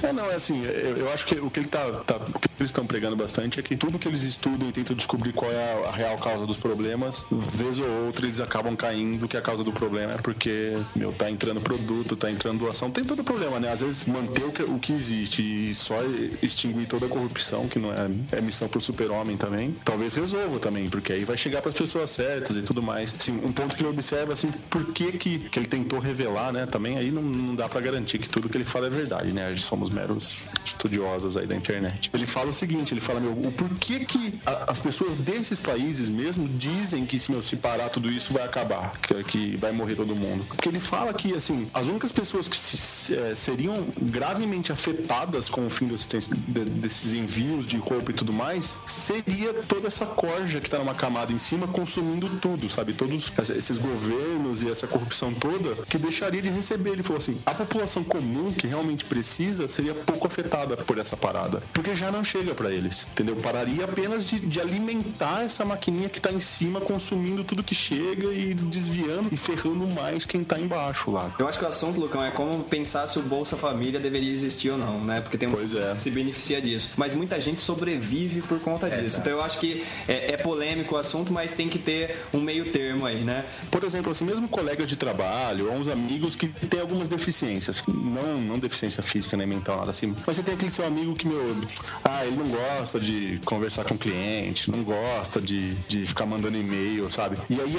É, não, é assim, eu, eu acho que o que, ele tá, tá- o que eles estão pregando bastante é que tudo que eles estudam e tentam descobrir qual é a, a real causa dos problemas, vez ou outra eles acabam caindo que a causa do problema é porque, meu, tá entrando produto, tá entrando doação, tem todo problema, né? Às vezes manter o que, o que existe e só extinguir toda a corrupção, que não é, é missão pro super-homem também, talvez resolva também, porque aí vai chegar pras pessoas certas e tudo mais. Assim, um ponto que ele observa, assim, por que que, que ele tentou revelar, né? Também aí não, não dá pra garantir que tudo que ele fala é verdade, né? Somos meros estudiosos aí da internet. Ele fala o seguinte, ele fala, meu, o porquê que a- as pessoas desses países mesmo dizem que meu, se parar tudo isso vai acabar, que, que vai morrer todo mundo. Porque ele fala que, assim, as únicas pessoas que se- se- eh, seriam gravemente afetadas com o fim do desses envios de roupa e tudo mais, seria toda essa corja que tá numa camada em cima consumindo tudo, sabe? Todos esses governos e essa corrupção toda que deixaria de receber. Ele falou assim, a população comum que realmente precisa seria pouco afetada por essa parada. Porque já não chega pra eles, entendeu? Pararia apenas de, de alimentar essa maquininha que tá em cima, consumindo tudo que chega e desviando e ferrando mais quem tá embaixo lá. Eu acho que o assunto, Lucão, é como pensar se o Bolsa Família deveria existir ou não, né? Porque tem um Pois é. que se beneficia disso. Mas muita gente sobrevive por conta disso. Então eu acho que é, é polêmico o assunto, mas tem que ter um meio termo aí, né? Por exemplo, assim, mesmo colegas de trabalho ou uns amigos que têm algumas deficiências. Não, não deficiência física nem mental, nada assim. Mas você tem aquele seu amigo que, meu, ah, ele não gosta de conversar com o cliente, não gosta de, de ficar mandando e-mail, sabe? E aí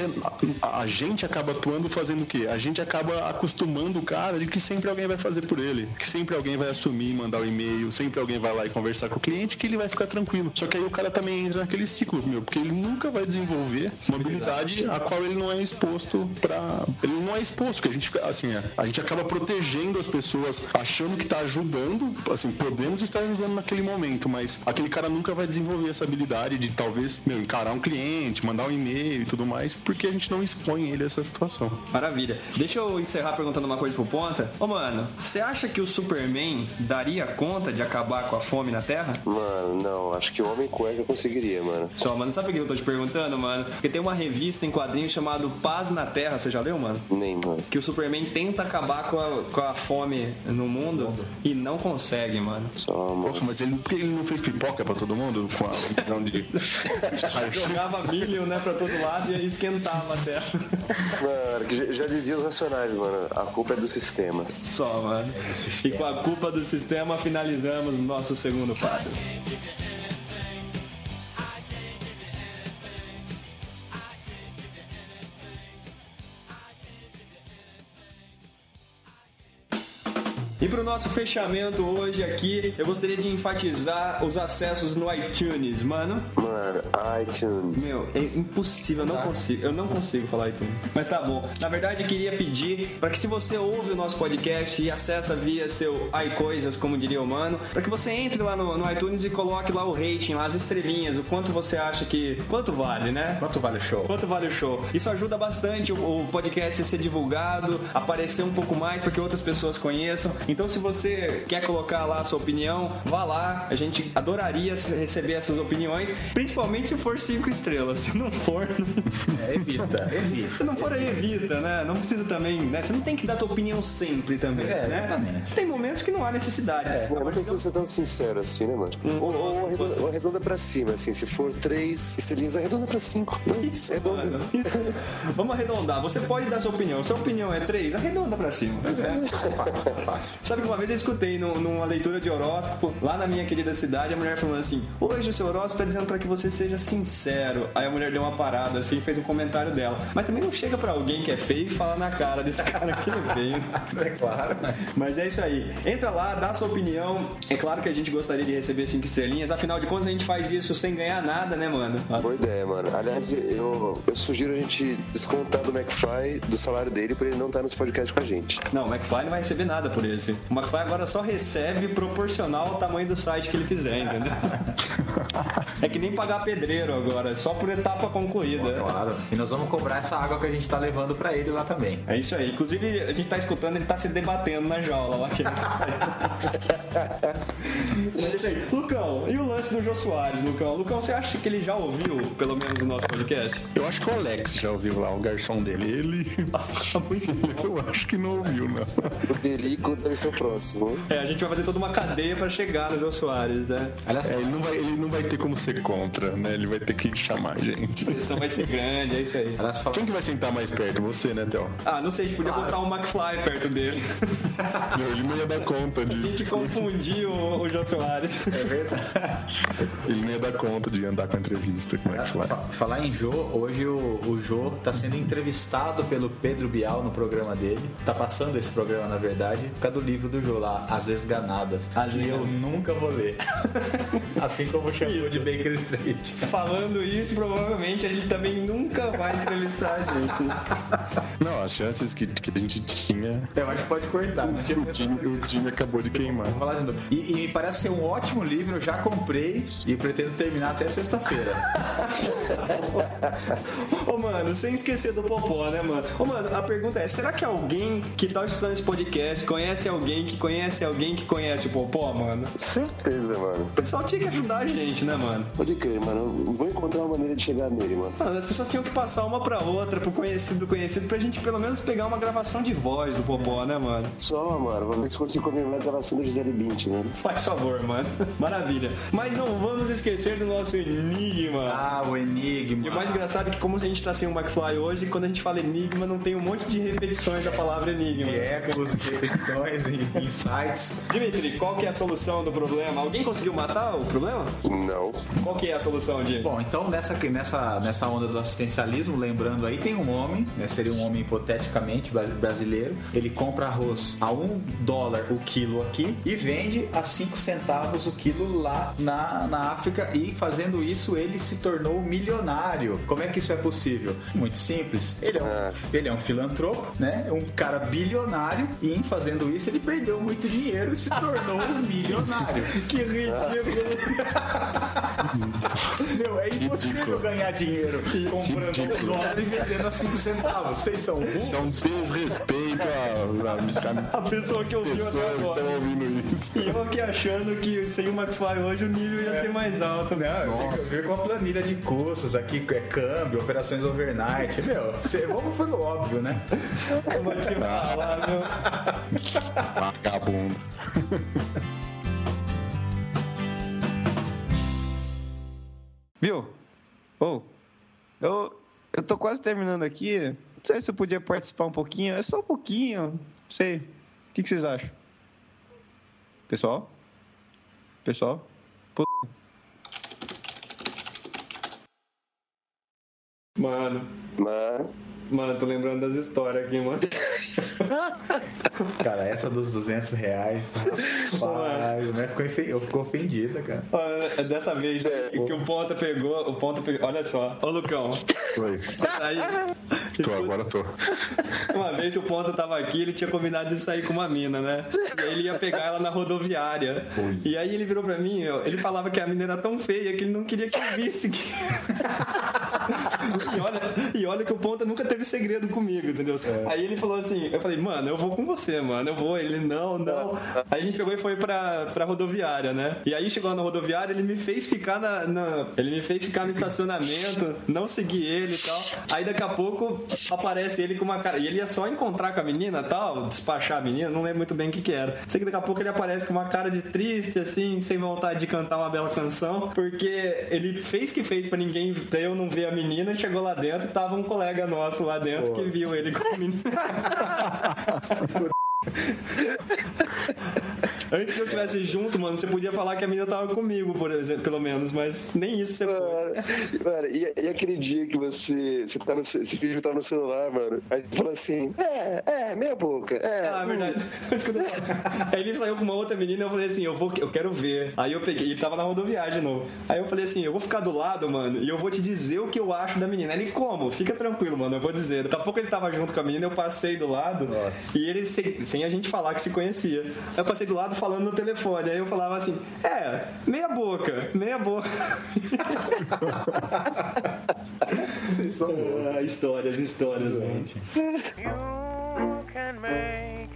a, a- gente acaba atuando fazendo o quê? A gente acaba acostumando o cara de que sempre alguém vai fazer por ele. Que sempre alguém vai assumir, mandar o e-mail, sempre alguém vai lá e conversar com o cliente, que ele vai ficar tranquilo. Só que aí o cara também entra naquele ciclo, meu, porque ele nunca vai desenvolver uma habilidade a qual ele não é exposto pra. Ele não é exposto, que a gente fica, assim, é, a gente acaba protegendo as pessoas, achando que tá ajudando, assim, podemos estar ajudando naquele momento, mas aquele cara nunca vai desenvolver essa habilidade de talvez, meu, encarar um cliente, mandar um e-mail e tudo mais, porque a gente não expõe ele a essa situação. Maravilha. Deixa eu encerrar perguntando uma coisa pro Ponta. Ô, mano, você acha que o Superman daria conta de acabar com a fome na Terra? Mano, não, acho que o Homem Cueca conseguiria, mano. Só, mano, sabe por que eu tô te perguntando, mano? Porque tem uma revista em quadrinhos chamado Paz na Terra, você já leu, mano? Nem, mano. Que o Superman tenta acabar com a, com a fome no mundo e não consegue, mano. Só, mano. Porra, mas ele, por que ele não fez pipoca pra todo mundo com a visão de [LAUGHS] Jogava milho, né, pra todo lado e esquentava a Terra. Mano, que já, já dizia os racionais, mano. A culpa é do sistema. Só, mano. E com a culpa do sistema finalizamos nosso segundo quadro. E pro nosso fechamento hoje aqui, eu gostaria de enfatizar os acessos no iTunes, mano. Mano, iTunes. Meu, é impossível, eu não consigo, eu não consigo falar iTunes. Mas tá bom. Na verdade, eu queria pedir para que se você ouve o nosso podcast e acessa via seu iCoisas, como diria o mano, para que você entre lá no, no iTunes e coloque lá o rating, lá as estrelinhas, o quanto você acha que quanto vale, né? Quanto vale o show? Quanto vale o show? Isso ajuda bastante o, o podcast a ser divulgado, aparecer um pouco mais para que outras pessoas conheçam. Então, se você quer colocar lá a sua opinião, vá lá. A gente adoraria receber essas opiniões, principalmente se for cinco estrelas. Se não for, É, evita, evita. se não for aí, evita, né? Não precisa também, né? Você não tem que dar tua opinião sempre também, É, né? exatamente. Tem momentos que não há necessidade. Mano, não precisa ser tão sincero assim, né, mano? Ou, ou arredonda, ou arredonda pra cima, assim. Se for três estrelinhas, arredonda pra cinco. Não, Isso, arredonda. mano. Vamos arredondar. Você pode dar sua opinião. Sua opinião é três, arredonda pra cima. Pois é. Fácil. Sabe que uma vez eu escutei num- numa leitura de horóscopo, lá na minha querida cidade, a mulher falando assim: Hoje o seu horóscopo tá dizendo pra que você seja sincero. Aí a mulher deu uma parada assim, fez um comentário dela. Mas também não chega pra alguém que é feio e fala na cara desse [LAUGHS] cara que é feio. [LAUGHS] É claro. Mas é isso aí. Entra lá, dá sua opinião. É claro que a gente gostaria de receber cinco estrelinhas. Afinal de contas, a gente faz isso sem ganhar nada, né, mano? Boa ideia, mano. Aliás, eu, eu sugiro a gente descontar do McFly do salário dele pra ele não estar nesse podcast com a gente. Não, o McFly não vai receber nada por esse. O McFly agora só recebe proporcional ao tamanho do site que ele fizer, entendeu? [LAUGHS] é que nem pagar pedreiro agora, só por etapa concluída. Claro. E nós vamos cobrar essa água que a gente tá levando pra ele lá também. É isso aí. Inclusive, a gente tá escutando, ele tá se debatendo na jaula lá. Que ele tá. Mas é isso aí. Lucão, e o lance do Jô Soares, Lucão? Lucão, você acha que ele já ouviu, pelo menos, o nosso podcast? Eu acho que o Alex já ouviu lá, o garçom dele. Ele. [LAUGHS] Eu acho que não ouviu, não. O Delico deve ser o próximo. É, a gente vai fazer toda uma cadeia pra chegar no Jô Soares, né? Aliás, É, ele, não vai, ele não vai ter como ser contra, né? Ele vai ter que chamar a gente. A pressão vai ser grande, é isso aí. aliás fala... Quem que vai sentar mais perto? Você, né, Theo? Ah, não sei, a gente podia botar um McFly perto dele. Meu, ele não ia dar conta A de. gente confundiu o, o Jô Soares. É verdade. Ele não ia dar conta de andar com a entrevista com o McFly. Fa- Falar em Jô, hoje o, o Jô tá sendo entrevistado pelo Pedro Bial no programa dele. Tá passando esse programa, na verdade, por causa do livro do Jô lá, As Esganadas. As que eu nunca vou ler. [LAUGHS] assim como o shampoo de Baker Street. Falando isso, provavelmente a gente também nunca vai entrevistar a gente. Não, as chances que, que a gente tinha. Eu acho que pode cortar. O time, o time acabou de queimar. Vou falar de novo. E, e me parece ser um ótimo livro, eu já comprei e pretendo terminar até sexta-feira. [LAUGHS] [LAUGHS] Ô, mano, sem esquecer do Popó, né, mano? Ô, mano, a pergunta é: será que alguém que tá estudando esse podcast conhece alguém que conhece alguém que conhece o Popó, mano? Certeza, mano. O pessoal tinha que ajudar a gente, né, mano? Pode crer, mano. Eu Vou encontrar uma maneira de chegar nele, mano. Mano, as pessoas tinham que passar uma pra outra, pro conhecido do conhecido, pra gente pelo menos pegar uma gravação de voz do Popó, né, mano? Só, mano. Vamos ver se consigo comemorar a gravação da Gisele Bint, né? Faz favor, mano. [LAUGHS] Maravilha. Mas não vamos esquecer do nosso enigma. Ah, o Enigma. E o mais engraçado é que como a gente tá sem o McFly hoje, quando a gente fala enigma, não tem um monte de repetições da palavra enigma. Ecos, repetições e insights. Dimitri, qual que é a solução do problema? Alguém conseguiu matar o problema? Não. Qual que é a solução, Di? Bom, então nessa, nessa, nessa onda do assistencialismo, lembrando aí, tem um homem, né, seria um homem hipoteticamente bra- brasileiro, ele compra arroz a um dólar o quilo aqui e vende a cinco centavos o quilo lá na, na África e fazendo isso ele se tornou milionário. Como é que isso é possível? Muito simples. Ele é um, ele é um filantropo, né? Um cara bilionário e em fazendo isso ele perdeu muito dinheiro e se tornou um milionário. [LAUGHS] Que ridículo. [LAUGHS] Meu, é impossível ganhar dinheiro comprando um dólar e vendendo a 5 centavos. Vocês são Isso é um burros? desrespeito a, A pessoa que a ouviu até pessoas que estão agora. ouvindo isso. E eu aqui achando que sem o McFly hoje o nível ia ser mais alto. Não, eu vi com a planilha de custos aqui, é câmbio, operações overnight. Meu, cê, vamos pelo óbvio, né? Eu vou te falar, meu. Vagabundo. Viu? Ou, eu, eu tô quase terminando aqui. Não sei se eu podia participar um pouquinho. É só um pouquinho. Não sei. O que, que vocês acham? Pessoal? Pessoal? Mano, Mas. mano, tô lembrando das histórias aqui, mano. [LAUGHS] Cara, essa dos 200 reais. Rapaz, né? Ficou eu fico ofendida, cara. Ah, Dessa vez que o Ponta pegou, o Ponta pegou. Olha só, ô Lucão. Oi. Aí, Tô, agora tô. uma vez que o Ponta tava aqui, ele tinha combinado de sair com uma mina, né? E aí ele ia pegar ela na rodoviária. E aí ele virou pra mim, ele falava que a mina era tão feia que ele não queria que eu visse. Que... [LAUGHS] e, olha, e olha que o Ponta nunca teve segredo comigo, entendeu? Aí ele falou assim, eu falei, mano, eu vou com você, mano, eu vou. Ele, não, não. Aí a gente pegou e foi pra, pra rodoviária, né? E aí chegou na rodoviária, ele me fez ficar na, na- Ele me fez ficar no estacionamento, não seguir ele e tal. Aí daqui a pouco aparece ele com uma cara. E ele ia só encontrar com a menina e tal, despachar a menina, não lembro muito bem o que, que era. Sei que daqui a pouco ele aparece com uma cara de triste, assim, sem vontade de cantar uma bela canção, porque ele fez que fez pra ninguém, pra eu não ver a menina, chegou lá dentro tava um colega nosso lá dentro que viu ele com a menina. Antes se eu tivesse junto, mano, você podia falar que a menina tava comigo, por exemplo, pelo menos, mas nem isso você. Mano, mano, e, e aquele dia que você, você tá no, esse vídeo tá no celular, mano, aí você fala assim, é, é, meia boca, é. Ah, é hum. verdade. [LAUGHS] Aí ele saiu com uma outra menina e eu falei assim, eu vou, eu quero ver. Aí eu peguei, ele tava na rodoviária de novo. Aí eu falei assim, eu vou ficar do lado, mano, e eu vou te dizer o que eu acho da menina. Ele, como? Fica tranquilo, mano, eu vou dizer. Daqui a pouco ele tava junto com a menina, eu passei do lado e ele, sem, sem a gente falar que se conhecia. Aí eu passei do lado falando no telefone. Aí eu falava assim, é, meia boca, meia boca. [LAUGHS] Vocês são Ah, histórias, histórias, gente. You can make